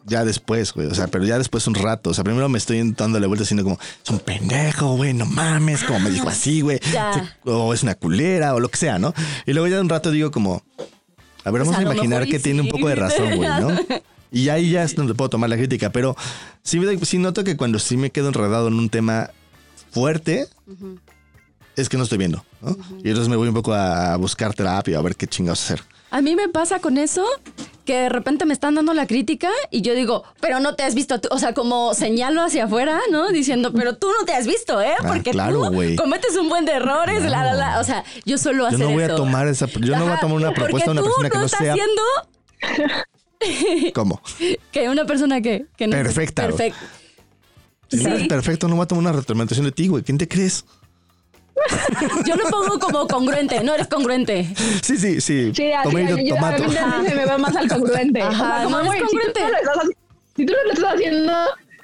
ya después, güey. O sea, pero ya después un rato. O sea, primero me estoy dando la vuelta diciendo como, es un pendejo, güey, no mames, como me dijo así, güey. O es una culera, o lo que sea, ¿no? Y luego ya de un rato digo como, a ver, vamos a imaginar que tiene un poco de razón, güey, ¿no? Y ahí ya es donde puedo tomar la crítica. Pero sí, sí noto que cuando sí me quedo enredado en un tema fuerte, es que no estoy viendo, ¿no? Y entonces me voy un poco a buscar terapia, a ver qué chingados hacer. A mí me pasa con eso que de repente me están dando la crítica y yo digo, pero no te has visto, tú". o sea, como señalo hacia afuera, ¿no? Diciendo, pero tú no te has visto, ¿eh? Ah, Porque claro, tú cometes un buen de errores, la, la, la. O sea, yo solo Yo hacer no voy a tomar esa, yo no voy a tomar una propuesta de una persona que no estás sea haciendo como. que una persona que, que no Perfecta. Perfecta. Si no eres perfecto, no voy a tomar una retroalimentación de ti, güey. ¿Quién te crees? Yo lo pongo como congruente, no eres congruente. Sí, sí, sí. Sí, así, Tomato, yo, a mí se me va más al congruente. Ajá, si tú congruente. no lo estás haci- Si tú no lo estás haciendo,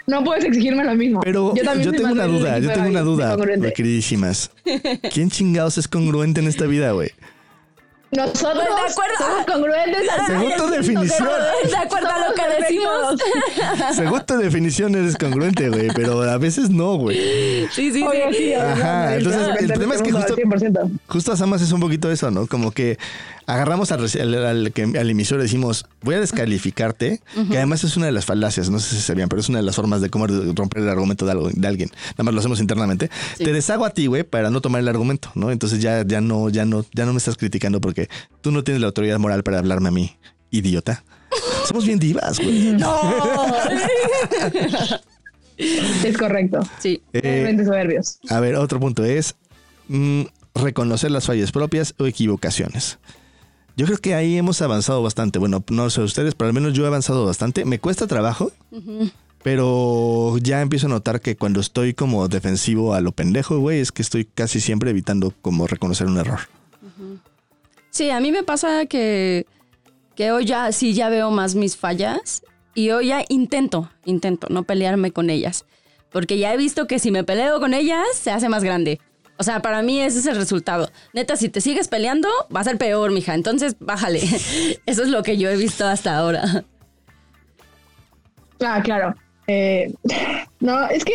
no puedes exigirme lo mismo. Pero yo, tengo una duda, yo tengo una duda, congruente. queridísimas. ¿Quién chingados es congruente en esta vida, güey? Nosotros Pues, de acuerdo. somos congruentes al Según tu 100%, definición. De acuerdo a lo que decimos. Según tu definición eres congruente, güey, pero a veces no, güey. Sí, sí, Obvio, sí. Ajá, entonces, el problema es que justo- 100%. Justo a Samas es un poquito eso, ¿no? Como que agarramos al, reci- al, al que, al emisor y decimos, voy a descalificarte, que además es una de las falacias, no sé si sabían, pero es una de las formas de cómo romper el argumento de, algo, de alguien. Nada más lo hacemos internamente. Sí. Te deshago a ti, güey, para no tomar el argumento, ¿no? Entonces ya, ya no, ya no, ya no me estás criticando porque tú no tienes la autoridad moral para hablarme a mí, idiota. Somos bien divas, güey. Es correcto. Sí. Eh, Realmente soberbios. A ver, otro punto es mm, reconocer las fallas propias o equivocaciones. Yo creo que ahí hemos avanzado bastante. Bueno, no sé ustedes, pero al menos yo he avanzado bastante. Me cuesta trabajo, Pero ya empiezo a notar que cuando estoy como defensivo a lo pendejo, güey, es que estoy casi siempre evitando como reconocer un error. Sí, a mí me pasa que, que hoy ya sí ya veo más mis fallas y hoy ya intento, intento no pelearme con ellas. Porque ya he visto que si me peleo con ellas, se hace más grande. O sea, para mí ese es el resultado. Neta, si te sigues peleando, va a ser peor, mija. Entonces, bájale. Eso es lo que yo he visto hasta ahora. Ah, claro. Eh, no, es que,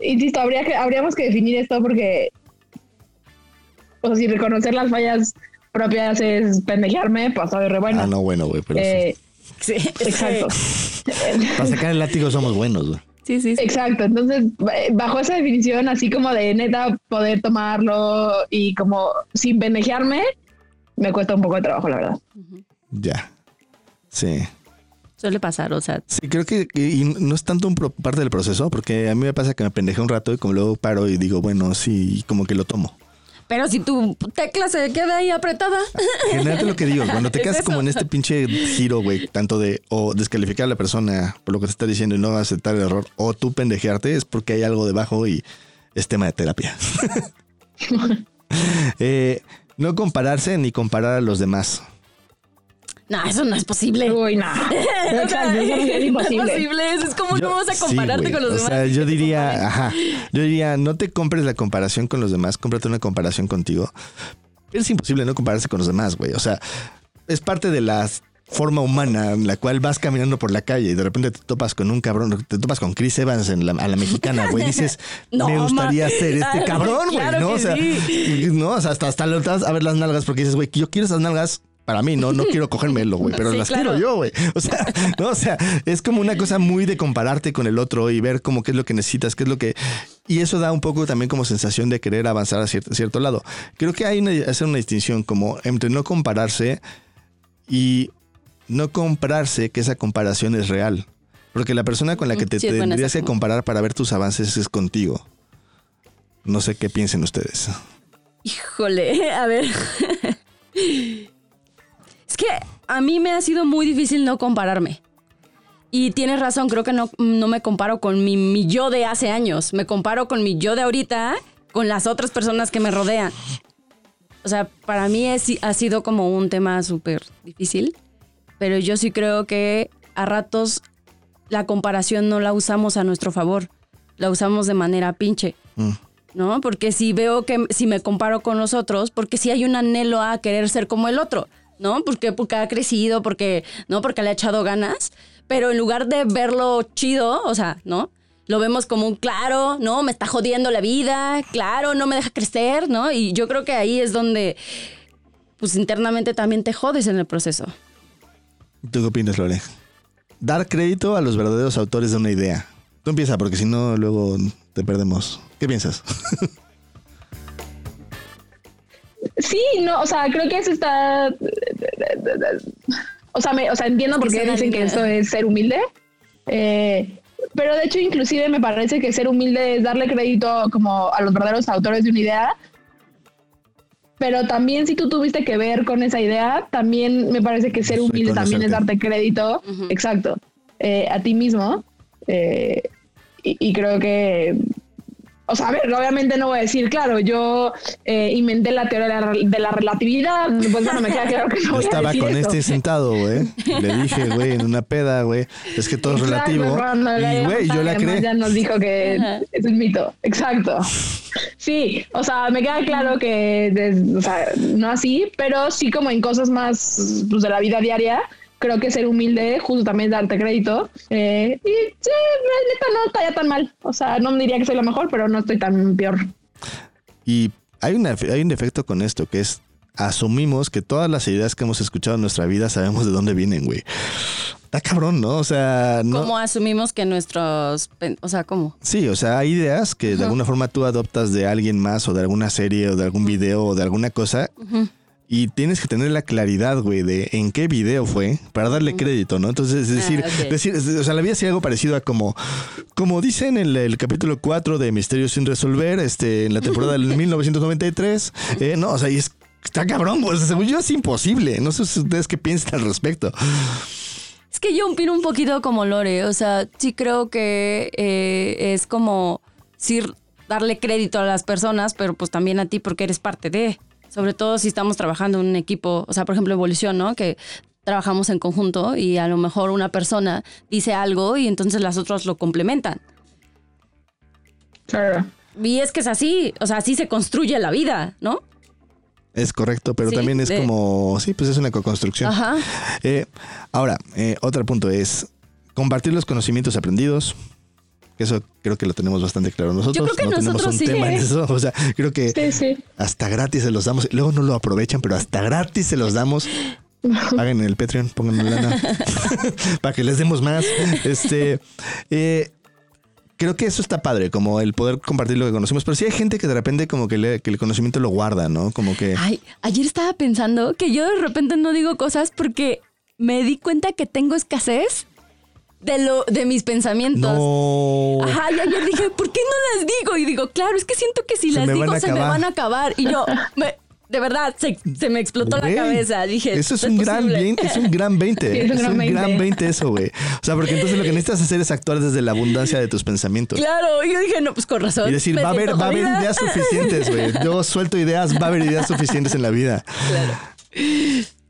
insisto, habría que, habríamos que definir esto porque, o sea, si reconocer las fallas propias es pendejearme, pues soy re bueno. Ah, no, bueno, güey, pero Eh, Sí, exacto. para sacar el látigo somos buenos, güey. Sí, sí, sí. Exacto, entonces eh, bajo esa definición así como de neta poder tomarlo y como sin pendejearme, me cuesta un poco de trabajo, la verdad. Ya. Sí. Suele pasar, o sea, Sí, creo que y no es tanto un pro- parte del proceso, porque a mí me pasa que me pendejé un rato y como luego paro y digo, bueno, sí, y como que lo tomo. Pero si tu tecla se queda ahí apretada. Generalmente lo que digo, cuando te quedas como en este pinche giro, güey, tanto de o descalificar a la persona por lo que te está diciendo y no aceptar el error, o tú pendejearte, es porque hay algo debajo y es tema de terapia. Eh, no compararse ni comparar a los demás. No, eso no es posible. Uy, no. O sea, es no es imposible. posible. Eso es como Yo- no vas a compararte con los o demás. sea, yo diría, ajá, yo diría, no te compres la comparación con los demás, cómprate una comparación contigo. Es imposible no compararse con los demás, güey. O sea, es parte de la forma humana en la cual vas caminando por la calle y de repente te topas con un cabrón, te topas con Chris Evans en la, a la mexicana, güey. Dices, No, me gustaría ma- ser este cabrón, güey, claro ¿no? O sea, sí. no, o sea, hasta, hasta lo das a ver las nalgas porque dices, güey, yo quiero esas nalgas para mí, no, no quiero cogérmelo, güey, pero Sí, las claro. quiero yo, güey. O sea, no, o sea, es como una cosa muy de compararte con el otro y ver como qué es lo que necesitas, qué es lo que... Y eso da un poco también como sensación de querer avanzar a cierto, cierto lado. Creo que hay una, hacer una distinción como entre no compararse y no comprarse que esa comparación es real. Porque la persona con la que te Sí, es buena tendrías que comparar para ver tus avances es contigo. No sé qué piensen ustedes. Híjole, a ver. Es que a mí me ha sido muy difícil no compararme. Y tienes razón, creo que no, no me comparo con mi, mi yo de hace años. Me comparo con mi yo de ahorita, con las otras personas que me rodean. O sea, para mí es- ha sido como un tema súper difícil. Pero yo sí creo que a ratos la comparación no la usamos a nuestro favor. La usamos de manera pinche. Mm. ¿no? Porque si veo que si me comparo con los otros, porque si hay un anhelo a querer ser como el otro, ¿no? Porque, porque ha crecido, porque, ¿no? Porque le ha echado ganas, pero en lugar de verlo chido, o sea, ¿no? Lo vemos como un claro, ¿no? Me está jodiendo la vida, claro, no me deja crecer, ¿no? Y yo creo que ahí es donde, pues internamente también te jodes en el proceso. ¿Tú qué opinas, Lore? Dar crédito a los verdaderos autores de una idea. Tú empieza, porque si no, luego te perdemos. ¿Qué piensas? Sí, no, o sea, creo que eso está. O sea, me, o sea entiendo por qué dicen que esto es ser humilde. Eh, pero de hecho, inclusive me parece que ser humilde es darle crédito como a los verdaderos autores de una idea. Pero también si tú tuviste que ver con esa idea, también me parece que ser humilde también es darte crédito, exacto, eh, a ti mismo. Eh, y, y creo que, o sea, a ver, obviamente no voy a decir, claro, yo eh, inventé la teoría de la, de la relatividad, pues bueno, me queda claro que no Yo voy a estaba decir con eso. este sentado, güey. Le dije, güey, en una peda, güey. Es que todo es Exacto, relativo. Y, güey, yo la creé. Ya nos dijo que Ajá. es un mito. Exacto. Sí, o sea, me queda claro que, o sea, no así, pero sí como en cosas más pues, de la vida diaria, creo que ser humilde, justo también darte crédito. Eh, y sí, neta no estaría tan mal. O sea, no me diría que soy la mejor, pero no estoy tan peor. Y hay, una, hay un defecto con esto, que es asumimos que todas las ideas que hemos escuchado en nuestra vida sabemos de dónde vienen, güey. Está cabrón, ¿no? O sea, no. ¿Cómo asumimos que nuestros... O sea, ¿cómo? Sí, o sea, hay ideas que de alguna forma tú adoptas de alguien más o de alguna serie o de algún video o de alguna cosa y tienes que tener la claridad, güey, de en qué video fue para darle crédito, ¿no? Entonces, es decir, Ah, decir, o sea, la vida sí algo parecido a como, como dicen en el, el capítulo 4 de Misterios sin resolver, este, en la temporada del 1993, eh, no, o sea, y es, está cabrón, güey, según yo es imposible, no sé si ustedes qué piensan al respecto. Es que yo opino un poquito como Lore, o sea, sí creo que eh, es como sí darle crédito a las personas, pero pues también a ti porque eres parte de, sobre todo si estamos trabajando en un equipo, o sea, por ejemplo, Evolución, ¿no? Que trabajamos en conjunto y a lo mejor una persona dice algo y entonces las otras lo complementan. Claro. Y es que es así, o sea, así se construye la vida, ¿no? Es correcto, pero Sí, también es de- como, sí, pues es una co-construcción. Ajá. Eh, ahora, eh, otro punto es compartir los conocimientos aprendidos. Que Eso creo que lo tenemos bastante claro nosotros. creo que no tenemos nosotros un sí, tema en eso. O sea, creo que Sí, sí. hasta gratis se los damos. Luego no lo aprovechan, pero hasta gratis se los damos. Paguen en el Patreon, pónganme lana para que les demos más. Este, eh, creo que eso está padre, como el poder compartir lo que conocemos. Pero sí hay gente que de repente como que, le- que el conocimiento lo guarda, ¿no? Como que Ay, ayer estaba pensando que yo de repente no digo cosas porque me di cuenta que tengo escasez de lo de mis pensamientos. no. Ajá, y ayer dije, ¿por qué no las digo? Y digo, claro, es que siento que si Se las digo se me van a acabar. Y yo, me- de verdad, se, se me explotó la cabeza. Dije, eso es "No un gran posible". 20, es un gran 20. Sí, es un es gran un 20. gran 20 eso, güey. O sea, porque entonces lo que necesitas hacer es actuar desde la abundancia de tus pensamientos. Claro, y yo dije, no, pues con razón. Y decir, va a haber, va a haber ideas suficientes, güey. Yo suelto ideas, va a haber ideas suficientes en la vida. Claro.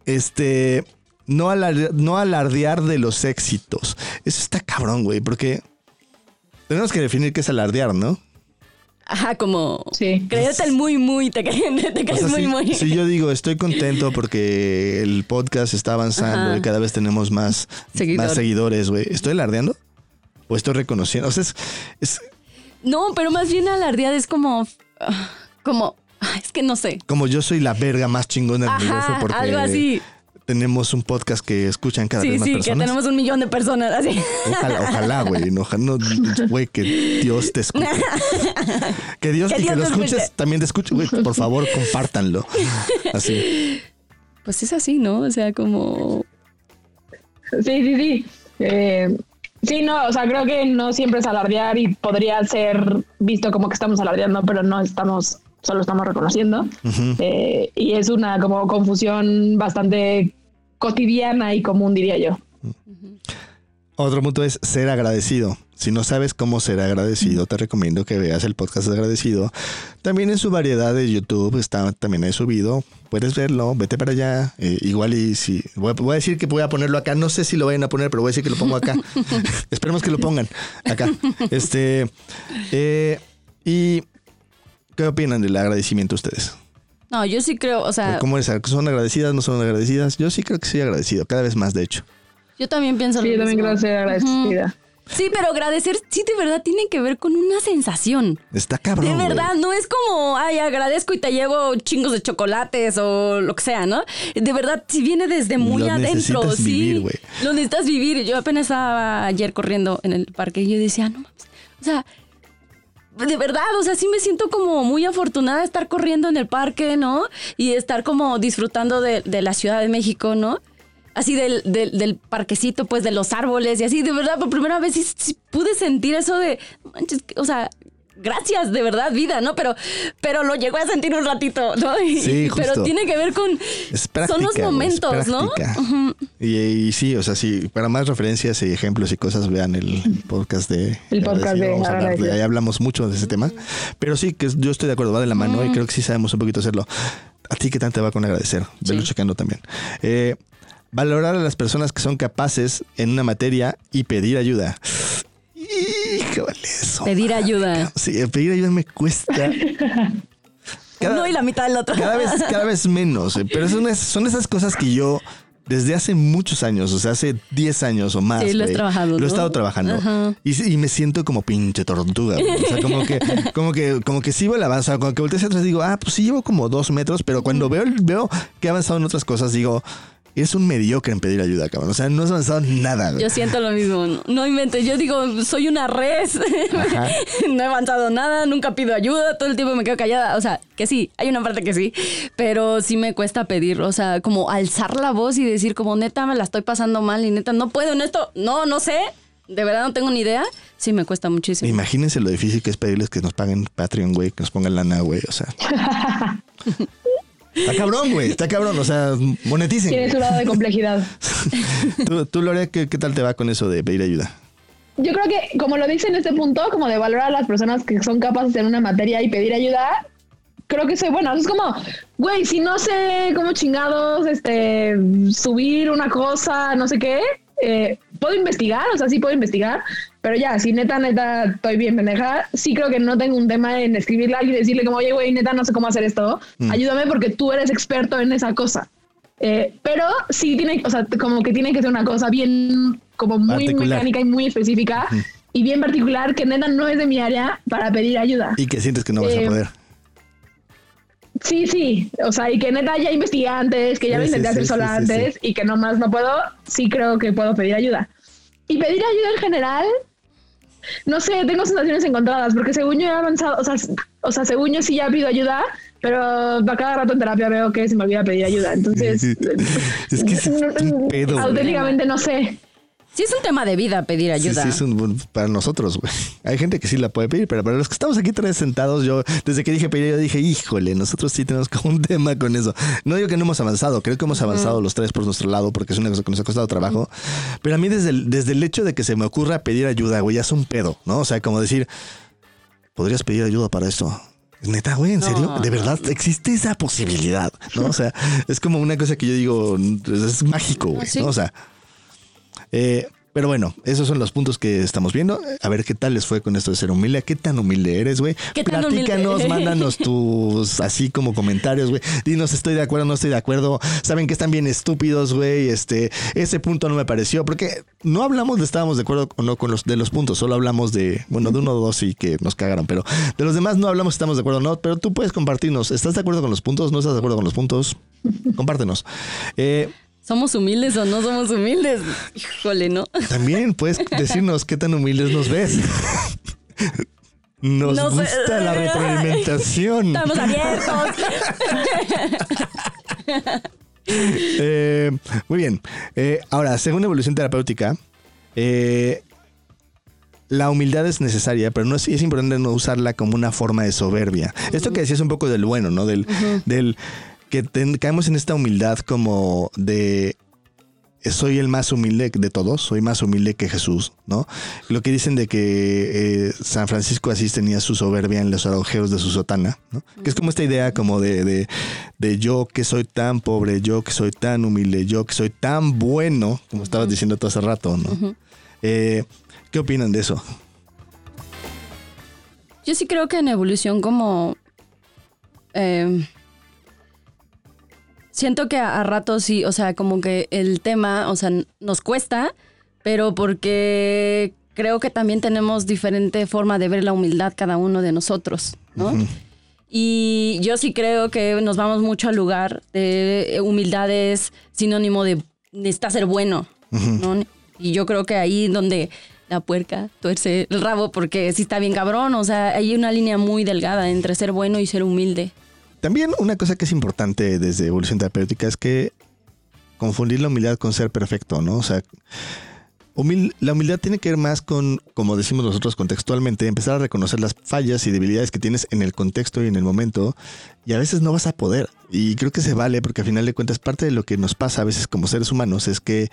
Este, no, alar- no alardear de los éxitos. Eso está cabrón, güey, porque tenemos que definir qué es alardear, ¿no? Ajá, como Sí. creerte el muy, muy, te, O sea, muy, si, muy. si yo digo, estoy contento porque el podcast está avanzando Ajá. y cada vez tenemos más, Seguidor. más seguidores, güey. ¿Estoy alardeando? ¿O estoy reconociendo? O sea, es, es No, pero más bien alardear es como, ah, como, ah, es que no sé. como yo soy la verga más chingona del universo porque algo así. Tenemos un podcast que escuchan cada Sí, vez más sí, que personas. tenemos un millón de personas así. Ojalá, ojalá, güey. Ojalá, no, güey, que Dios te escuche. Que Dios, Que y que lo escuches, escuche. también te escuche, güey. Por favor, compártanlo. Así. Pues es así, ¿no? O sea, como... Sí, sí, sí. Eh, sí, no, o sea, creo que no siempre es alardear y podría ser visto como que estamos alardeando, pero no estamos, solo estamos reconociendo. Eh, y es una como confusión bastante cotidiana y común, diría yo. Otro punto es ser agradecido. Si no sabes cómo ser agradecido, te recomiendo que veas el podcast de agradecido. También en su variedad de YouTube está también he subido. Puedes verlo, vete para allá. Eh, igual y si voy a, voy a decir que voy a ponerlo acá. No sé si lo vayan a poner, pero voy a decir que lo pongo acá. Esperemos que lo pongan acá. Este eh, y ¿qué opinan del agradecimiento ustedes? No, yo sí creo, o sea, ¿Cómo eres? ¿Son agradecidas? ¿No son agradecidas? Yo sí creo que soy agradecido, cada vez más de hecho. yo también pienso Sí, lo yo también creo ser agradecida. Sí, pero agradecer sí de verdad tiene que ver con una sensación. Está cabrón. De verdad, no es como, ay, agradezco y te llevo chingos de chocolates o lo que sea, ¿no? De verdad, si viene desde muy Lo adentro, necesitas sí. vivir, güey. Lo necesitas vivir. Yo apenas estaba ayer corriendo en el parque y yo decía, no mames. O sea, de verdad, o sea, sí me siento como muy afortunada de estar corriendo en el parque, ¿no? Y estar como disfrutando de, de la Ciudad de México, ¿no? Así del, del, del parquecito, pues de los árboles y así, de verdad, por primera vez sí, sí pude sentir eso de, "No manches, o sea, gracias, de verdad, vida, ¿no? Pero, pero lo llegó a sentir un ratito, ¿no? Y- Sí, Pero justo. tiene que ver con, Es práctica. son los momentos, ¿no? Y, y sí, o sea, sí, para más referencias y ejemplos y cosas, vean el podcast de. El podcast de Vamos a hablar de- Agradecido. ahí hablamos mucho de ese tema. Pero sí, que yo estoy de acuerdo, va de la mano y creo que sí sabemos un poquito hacerlo. ¿A ti qué tanto te va con agradecer? Velo Sí. checando también. Eh, valorar a las personas que son capaces en una materia y pedir ayuda. Híjole, eso. Pedir ayuda. Sí, pedir ayuda me cuesta. Cada- Uno y la mitad del otro. cada vez, cada vez menos. eh, Pero son, son esas cosas que yo desde hace muchos años, o sea, hace 10 años o más. Sí, lo has trabajado, Lo he estado trabajando. Y, sí- y me siento como pinche tortuga. O sea, como que, como que, como que sigo el avance. Cuando que volteo hacia atrás digo, ah, pues sí llevo como dos metros, pero cuando veo, veo que he avanzado en otras cosas, digo, eres un mediocre en pedir ayuda, cabrón. O sea, no has avanzado nada. güey. Yo siento lo mismo. No, no inventes. Yo digo, soy una res. Ajá. no he avanzado nada, nunca pido ayuda, todo el tiempo me quedo callada. O sea, que sí, hay una parte que sí, pero sí me cuesta pedir. O sea, como alzar la voz y decir, como neta, me la estoy pasando mal y neta, no puedo en esto. No, no sé. De verdad no tengo ni idea. Sí, me cuesta muchísimo. Imagínense lo difícil que es pedirles que nos paguen Patreon, güey, que nos pongan lana, güey. O sea, Está cabrón, güey. Está cabrón. O sea, moneticen. Tiene su lado de complejidad. tú, tú Lore, ¿qué, ¿qué tal te va con eso de pedir ayuda? Yo creo que, como lo dice en este punto, como de valorar a las personas que son capaces en una materia y pedir ayuda, creo que soy bueno. Es como, güey, si no sé cómo chingados, este, subir una cosa, no sé qué, eh, puedo investigar, o sea, sí puedo investigar, pero ya, si neta, neta, estoy bien pendeja, sí creo que no tengo un tema en escribirle a alguien y decirle como, oye, güey, neta, no sé cómo hacer esto, Mm. ayúdame porque tú eres experto en esa cosa. Eh, pero sí tiene, o sea, como que tiene que ser una cosa bien, como muy Particular. mecánica y muy específica y bien particular que neta no es de mi área para pedir ayuda. Y que sientes que no vas a Eh, poder. Sí, sí, o sea, y que neta ya investigué antes, que ya lo Sí, sí, intenté hacer sí, sola antes y que nomás no puedo, sí creo que puedo pedir ayuda. Y pedir ayuda en general, no sé, tengo sensaciones encontradas, porque según yo he avanzado, o sea, o sea, según yo sí ya pido ayuda, pero a cada rato en terapia veo que se me olvida pedir ayuda. Entonces, Es que es un pedo, güey. auténticamente no sé. Sí, es un tema de vida pedir ayuda. sí, es un para nosotros, güey. Hay gente que sí la puede pedir, pero para los que estamos aquí tres sentados, yo desde que dije pedir, yo dije, híjole, nosotros sí tenemos como un tema con eso. No digo que no hemos avanzado, creo que hemos avanzado los tres por nuestro lado, porque es una cosa que nos ha costado trabajo. Pero a mí desde el, desde el hecho de que se me ocurra pedir ayuda, güey, ya es un pedo, ¿no? O sea, como decir, podrías pedir ayuda para esto. Neta, güey, ¿en No, serio? ¿De verdad existe esa posibilidad? ¿No? O sea, es como una cosa que yo digo, es mágico, güey, Sí. ¿no? O sea, eh, pero bueno, esos son los puntos que estamos viendo. A ver qué tal les fue con esto de ser humilde. ¿Qué tan humilde eres, güey? Platícanos, mándanos tus así como comentarios, güey. Dinos, estoy de acuerdo, no estoy de acuerdo. Saben que están bien estúpidos, güey. Este, ese punto no me pareció. Porque no hablamos de estábamos de acuerdo o no con los de los puntos. Solo hablamos de, bueno, de uno o dos y que nos cagaron. Pero de los demás no hablamos si estamos de acuerdo o no. Pero tú puedes compartirnos. ¿Estás de acuerdo con los puntos? ¿No estás de acuerdo con los puntos? Compártenos. Eh, ¿Somos humildes o no somos humildes? Híjole, ¿no? También puedes decirnos qué tan humildes nos ves. Nos gusta la retroalimentación. Estamos abiertos. Eh, muy bien. Eh, ahora, según evolución terapéutica, eh, la humildad es necesaria, pero no es, es importante no usarla como una forma de soberbia. Esto que decías un poco del bueno, ¿no? Del, del que ten- caemos en esta humildad como de soy el más humilde de todos, soy más humilde que Jesús, ¿no? Lo que dicen de que eh, San Francisco Asís tenía su soberbia en los agujeros de su sotana, ¿no? Que es como esta idea como de, de, de yo que soy tan pobre, yo que soy tan humilde, yo que soy tan bueno, como estabas diciendo tú hace rato, ¿no? Eh, ¿Qué opinan de eso? Yo sí creo que en evolución como... eh, siento que a, a ratos sí, o sea, como que el tema, o sea, nos cuesta, pero porque creo que también tenemos diferente forma de ver la humildad cada uno de nosotros, ¿no? Y yo sí creo que nos vamos mucho al lugar de humildad es sinónimo de necesitas ser bueno, ¿no? Y yo creo que ahí donde la puerca tuerce el rabo porque sí está bien cabrón, o sea, hay una línea muy delgada entre ser bueno y ser humilde. También una cosa que es importante desde evolución terapéutica es que confundir la humildad con ser perfecto, ¿no? O sea, la humildad tiene que ver más con, como decimos nosotros contextualmente, empezar a reconocer las fallas y debilidades que tienes en el contexto y en el momento, y a veces no vas a poder. Y creo que se vale porque al final de cuentas parte de lo que nos pasa a veces como seres humanos es que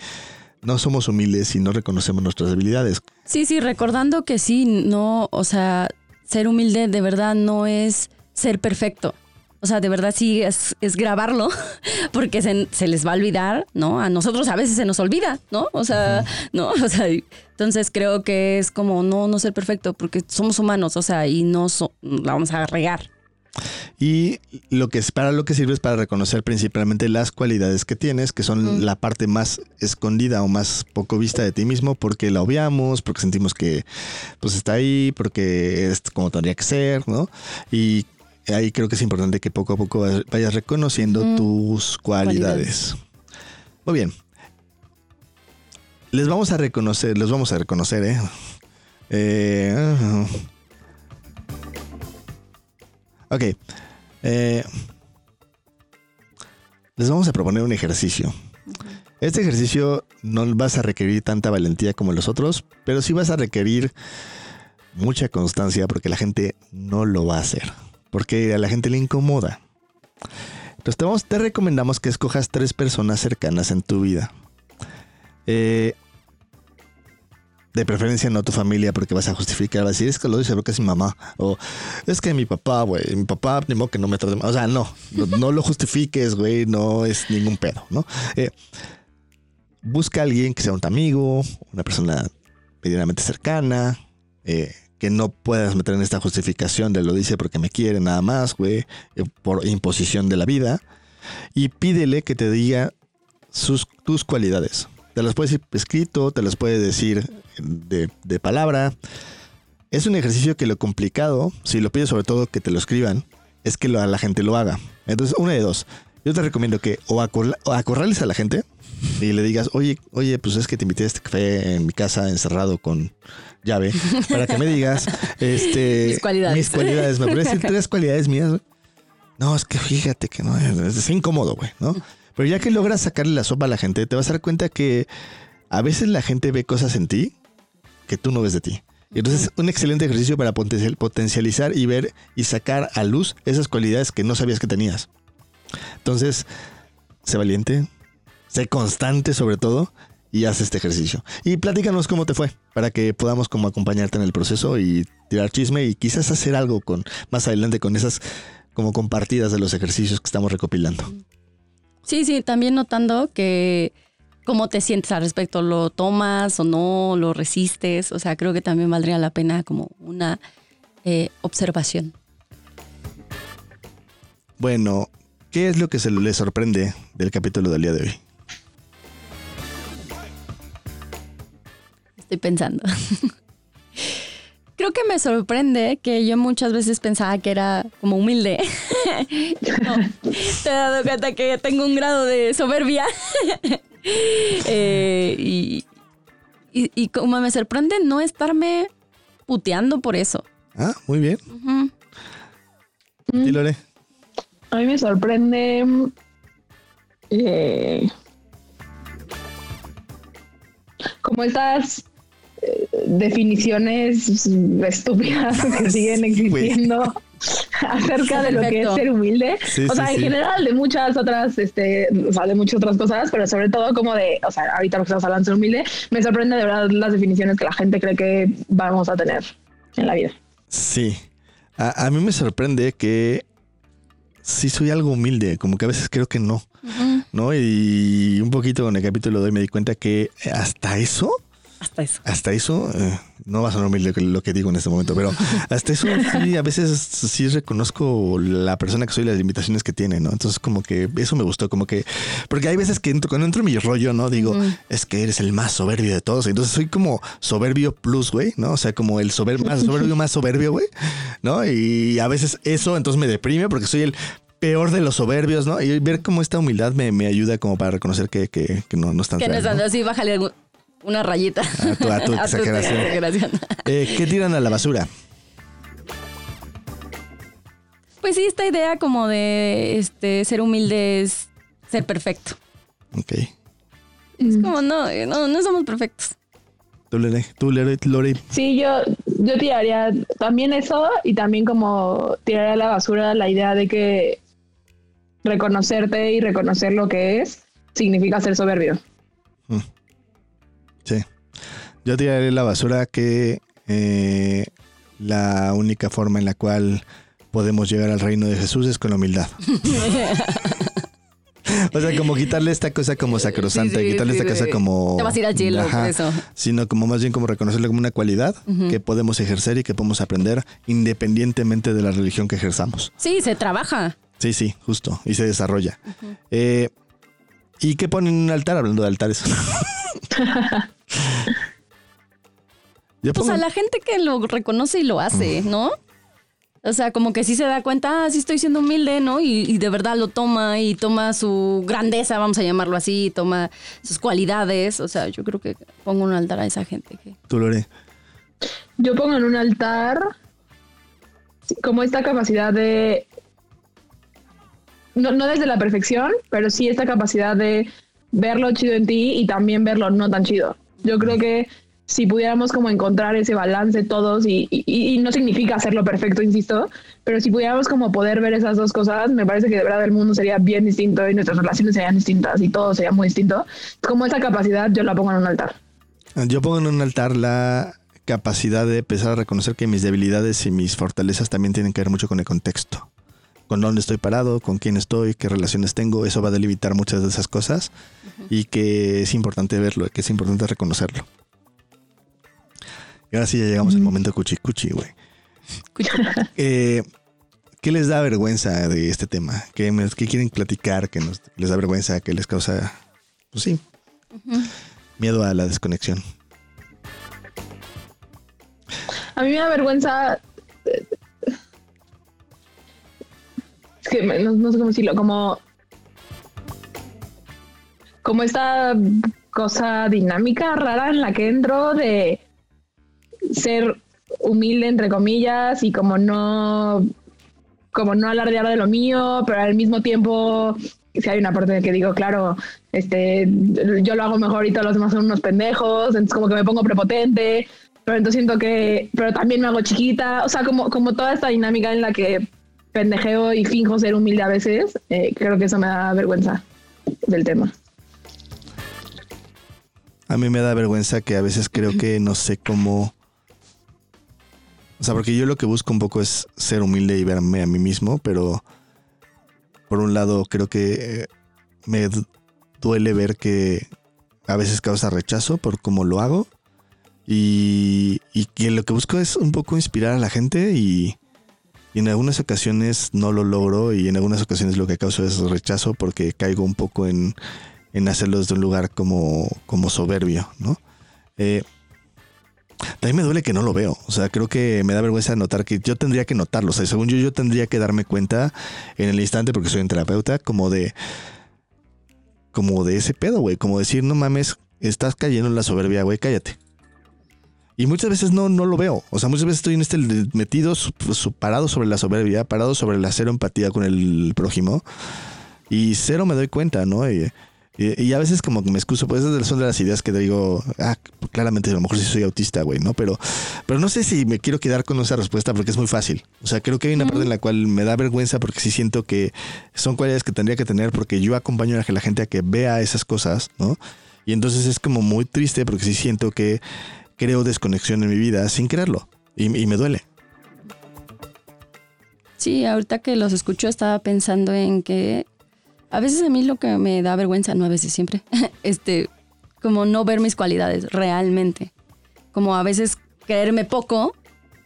no somos humildes y no reconocemos nuestras debilidades. Sí, sí, recordando que sí, no, o sea, ser humilde de verdad no es ser perfecto. O sea, de verdad sí es, es grabarlo, porque se, se les va a olvidar, ¿no? A nosotros a veces se nos olvida, ¿no? O sea, ¿no? O sea, entonces creo que es como no, no ser perfecto, porque somos humanos, o sea, y no so- la vamos a regar. Y lo que es para lo que sirve es para reconocer principalmente las cualidades que tienes, que son la parte más escondida o más poco vista de ti mismo, porque la obviamos, porque sentimos que pues está ahí, porque es como tendría que ser, ¿no? Y ahí creo que es importante que poco a poco vayas reconociendo Mm. tus cualidades. Muy bien. Les vamos a reconocer, los vamos a reconocer, ¿eh? Eh, Ok. Eh, les vamos a proponer un ejercicio. Este ejercicio no vas a requerir tanta valentía como los otros, pero sí vas a requerir mucha constancia porque la gente no lo va a hacer. Porque a la gente le incomoda. Entonces te, recomendamos que escojas tres personas cercanas en tu vida. Eh, de preferencia no tu familia porque vas a justificar, vas es que lo dice porque es mi mamá. O es que mi papá, güey, mi papá, ni modo que no me trate mal". O sea, no, no, lo justifiques, güey, no es ningún pedo, ¿no? Eh, busca alguien que sea un amigo, una persona medianamente cercana, eh, que no puedas meter en esta justificación de lo dice porque me quiere nada más, güey, eh, por imposición de la vida. Y pídele que te diga sus, tus cualidades. Te las puede decir escrito, te las puede decir de, de palabra. Es un ejercicio que lo complicado, si lo pides sobre todo que te lo escriban, es que la gente lo haga. Entonces, una de dos. Yo te recomiendo que o acorrales a la gente y le digas, oye, oye, pues es que te invité a este café en mi casa encerrado con llave para que me digas este, Mis cualidades. mis cualidades. ¿Me puedes decir tres cualidades mías? No, es que fíjate que no, es, incómodo, güey, ¿no? Pero ya que logras sacarle la sopa a la gente, te vas a dar cuenta que a veces la gente ve cosas en ti que tú no ves de ti. Y entonces es un excelente ejercicio para potencial- potencializar y ver y sacar a luz esas cualidades que no sabías que tenías. Entonces, sé valiente, sé constante sobre todo y haz este ejercicio. Y platícanos cómo te fue para que podamos como acompañarte en el proceso y tirar chisme y quizás hacer algo con más adelante con esas como compartidas de los ejercicios que estamos recopilando. Sí, sí, también notando que cómo te sientes al respecto, lo tomas o no, lo resistes, o sea, creo que también valdría la pena como una eh, observación. Bueno, ¿qué es lo que se le sorprende del capítulo del día de hoy? Estoy pensando. Creo que me sorprende que yo muchas veces pensaba que era como humilde. No, te he dado cuenta que tengo un grado de soberbia. Eh, y, y, y como me sorprende no estarme puteando por eso. Ah, muy bien. ¿Y Lore? A mí me sorprende eh, como estas definiciones estúpidas que siguen existiendo acerca de lo que es ser humilde. Sí, o sí, sea, en sí. general de muchas otras, este, o sea, de muchas otras cosas, pero sobre todo como de, o sea, ahorita lo que estamos hablando de ser humilde, me sorprende de verdad las definiciones que la gente cree que vamos a tener en la vida. Sí. A, a mí me sorprende que sí soy algo humilde, como que a veces creo que no. ¿no? Y un poquito con el capítulo de hoy me di cuenta que hasta eso, Hasta eso. hasta eso, eh, no va a sonar humilde lo que digo en este momento, pero hasta eso sí, a veces sí reconozco la persona que soy y las limitaciones que tiene, ¿no? Entonces como que eso me gustó, como que, porque hay veces que entro, cuando entro en mi rollo, ¿no? Digo, es que eres el más soberbio de todos, entonces soy como soberbio plus, güey, ¿no? O sea, como el sober más soberbio más soberbio, güey, ¿no? Y a veces eso entonces me deprime porque soy el peor de los soberbios, ¿no? Y ver cómo esta humildad me, me ayuda como para reconocer que, que, que no, no es tan Que no real, es ¿no? así, bájale algún- una rayita. A tu- a tu exageración. exageración. Eh, ¿Qué tiran a la basura? Pues sí, esta idea como de este ser humilde es ser perfecto. Ok. Es como no, no, no somos perfectos. Tú, Lore, tú, Lore, Lore. Sí, yo, yo tiraría también eso y también como tiraría a la basura la idea de que reconocerte y reconocer lo que es significa ser soberbio. Sí. Yo tiraré la basura que eh, la única forma en la cual podemos llegar al reino de Jesús es con la humildad. o sea, como quitarle esta cosa como sacrosanta, Sí, sí, quitarle sí, esta cosa como... Te vas a ir al cielo Ajá. por eso. Sino como más bien como reconocerlo como una cualidad que podemos ejercer y que podemos aprender independientemente de la religión que ejerzamos. Sí, se trabaja. Sí, sí, justo. Y se desarrolla. Eh, ¿Y qué ponen en un altar hablando de altares? Yo Pues pongo- a la gente que lo reconoce y lo hace, ¿no? O sea, como que sí se da cuenta, ah, sí estoy siendo humilde, ¿no? Y, y de verdad lo toma y toma su grandeza, vamos a llamarlo así, toma sus cualidades. O sea, yo creo que pongo un altar a esa gente que... Tú, Lore. Yo pongo en un altar como esta capacidad de, no, no desde la perfección, pero sí esta capacidad de ver lo chido en ti y también ver lo no tan chido. Yo creo que si pudiéramos como encontrar ese balance todos y, y- y no significa hacerlo perfecto, insisto, pero si pudiéramos como poder ver esas dos cosas, me parece que de verdad el mundo sería bien distinto y nuestras relaciones serían distintas y todo sería muy distinto. Como esa capacidad yo la pongo en un altar. Yo pongo en un altar la capacidad de empezar a reconocer que mis debilidades y mis fortalezas también tienen que ver mucho con el contexto. Con dónde estoy parado, con quién estoy, qué relaciones tengo. Eso va a delimitar muchas de esas cosas y que es importante verlo, que es importante reconocerlo. Y ahora sí ya llegamos al momento cuchi cuchi, güey. Eh, ¿Qué les da vergüenza de este tema? ¿Qué, me- qué quieren platicar? ¿Qué les da vergüenza? ¿Qué les causa, pues sí, miedo a la desconexión? A mí me da vergüenza. eh, Es que no, no sé cómo decirlo, como. Como esta cosa dinámica rara en la que entro de ser humilde, entre comillas, y como no. Como no alardear de lo mío, pero al mismo tiempo. Si hay una parte en la que digo, claro, este, yo lo hago mejor y todos los demás son unos pendejos, entonces como que me pongo prepotente, pero entonces siento que, pero también me hago chiquita, o sea, como, como toda esta dinámica en la que pendejeo y finjo ser humilde a veces, eh, creo que eso me da vergüenza del tema. A mí me da vergüenza que a veces creo que no sé cómo. O sea, porque yo lo que busco un poco es ser humilde y verme a mí mismo, pero por un lado creo que eh, me du- duele ver que a veces causa rechazo por cómo lo hago y, y que lo que busco es un poco inspirar a la gente y, y en algunas ocasiones no lo logro y en algunas ocasiones lo que causa es rechazo porque caigo un poco en, en hacerlo desde un lugar como, como soberbio, ¿no? Eh, también me duele que no lo veo. O sea, creo que me da vergüenza notar que yo tendría que notarlo. O sea, según yo, yo tendría que darme cuenta en el instante, porque soy un terapeuta, como de. Como de ese pedo, güey. Como decir, no mames, estás cayendo en la soberbia, güey, cállate. Y muchas veces no, no lo veo. O sea, muchas veces estoy en este metido, su- su- parado sobre la soberbia, parado sobre la cero empatía con el prójimo. Y cero me doy cuenta, ¿no? Y, y, y a veces como que me excuso, pues esas son de las ideas que digo, ah, claramente a lo mejor sí soy autista, güey, ¿no? Pero, pero no sé si me quiero quedar con esa respuesta porque es muy fácil. O sea, creo que hay una parte en la cual me da vergüenza porque sí siento que son cualidades que tendría que tener porque yo acompaño a la gente a que vea esas cosas, ¿no? Y entonces es como muy triste porque sí siento que creo desconexión en mi vida sin quererlo. Y, y me duele. Sí, ahorita que los escucho estaba pensando en que a veces a mí lo que me da vergüenza, no a veces siempre, este, como no ver mis cualidades realmente. Como a veces creerme poco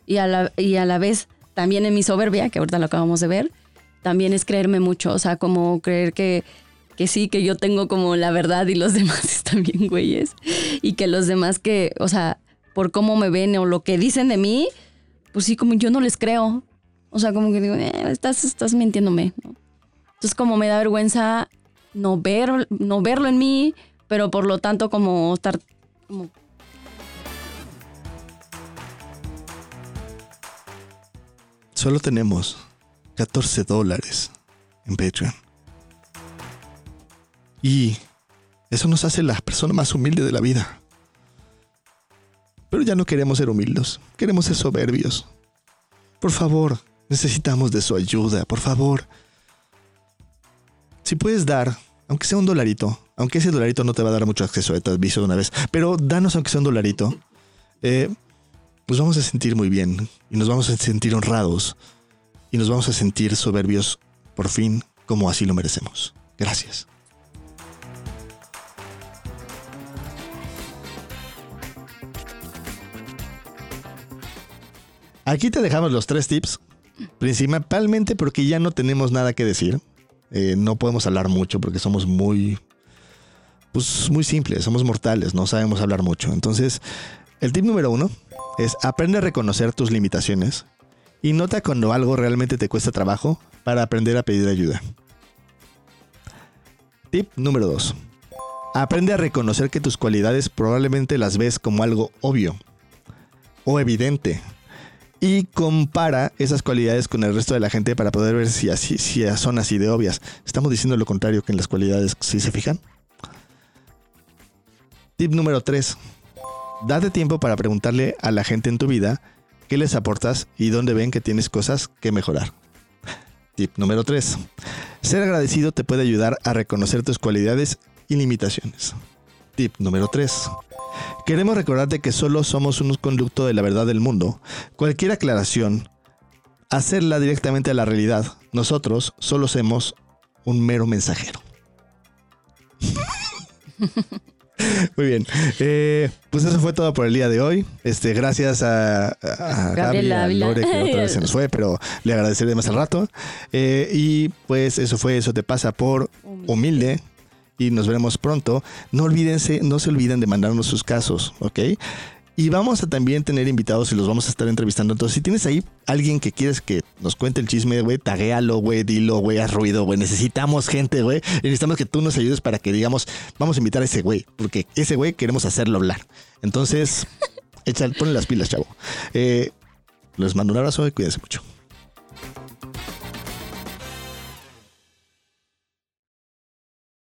y a la, y a la vez también en mi soberbia, que ahorita lo acabamos de ver, también es creerme mucho, o sea, como creer que, que sí, que yo tengo como la verdad y los demás están bien güeyes. Y que los demás que, o sea, por cómo me ven o lo que dicen de mí, pues sí, como yo no les creo. O sea, como que digo, "Eh, estás, estás mintiéndome. ¿no? Entonces, como me da vergüenza no, ver, no verlo en mí, pero por lo tanto, como estar Solo tenemos 14 dólares en Patreon. Y eso nos hace la persona más humilde de la vida. Pero ya no queremos ser humildes, queremos ser soberbios. Por favor, necesitamos de su ayuda, por favor. Si puedes dar, aunque sea un dolarito, aunque ese dolarito no te va a dar mucho acceso, eh, te aviso de una vez, pero danos aunque sea un dolarito, eh, nos vamos a sentir muy bien y nos vamos a sentir honrados y nos vamos a sentir soberbios por fin como así lo merecemos. Gracias. Aquí te dejamos los tres tips, principalmente porque ya no tenemos nada que decir. Eh, no podemos hablar mucho porque somos muy, pues muy simples, somos mortales, no sabemos hablar mucho. Entonces, el tip número uno es aprende a reconocer tus limitaciones y nota cuando algo realmente te cuesta trabajo para aprender a pedir ayuda. Tip número 2. Aprende a reconocer que tus cualidades probablemente las ves como algo obvio o evidente y compara esas cualidades con el resto de la gente para poder ver si, así, si son así de obvias. Estamos diciendo lo contrario que en las cualidades, si se fijan. Tip número 3. Date tiempo para preguntarle a la gente en tu vida qué les aportas y dónde ven que tienes cosas que mejorar. Tip número 3. Ser agradecido te puede ayudar a reconocer tus cualidades y limitaciones. Tip número 3. Queremos recordarte que solo somos un conducto de la verdad del mundo. Cualquier aclaración, hacerla directamente a la realidad. Nosotros solo somos un mero mensajero. Muy bien. Eh, pues eso fue todo por el día de hoy. Este, gracias a, a Gaby, a Lore, que otra vez se nos fue, pero le agradeceré más al rato. Eh, y pues eso fue, eso te pasa por humilde. Y nos veremos pronto. No olvídense, no se olviden de mandarnos sus casos, ¿ok? Y vamos a también tener invitados y los vamos a estar entrevistando. Entonces, si tienes ahí alguien que quieres que nos cuente el chisme, güey, taguéalo, güey, dilo, güey, haz ruido, güey. Necesitamos gente, güey. Necesitamos que tú nos ayudes para que digamos, vamos a invitar a ese güey, porque ese güey queremos hacerlo hablar. Entonces, echa, ponle las pilas, chavo. Eh, les mando un abrazo y cuídense mucho.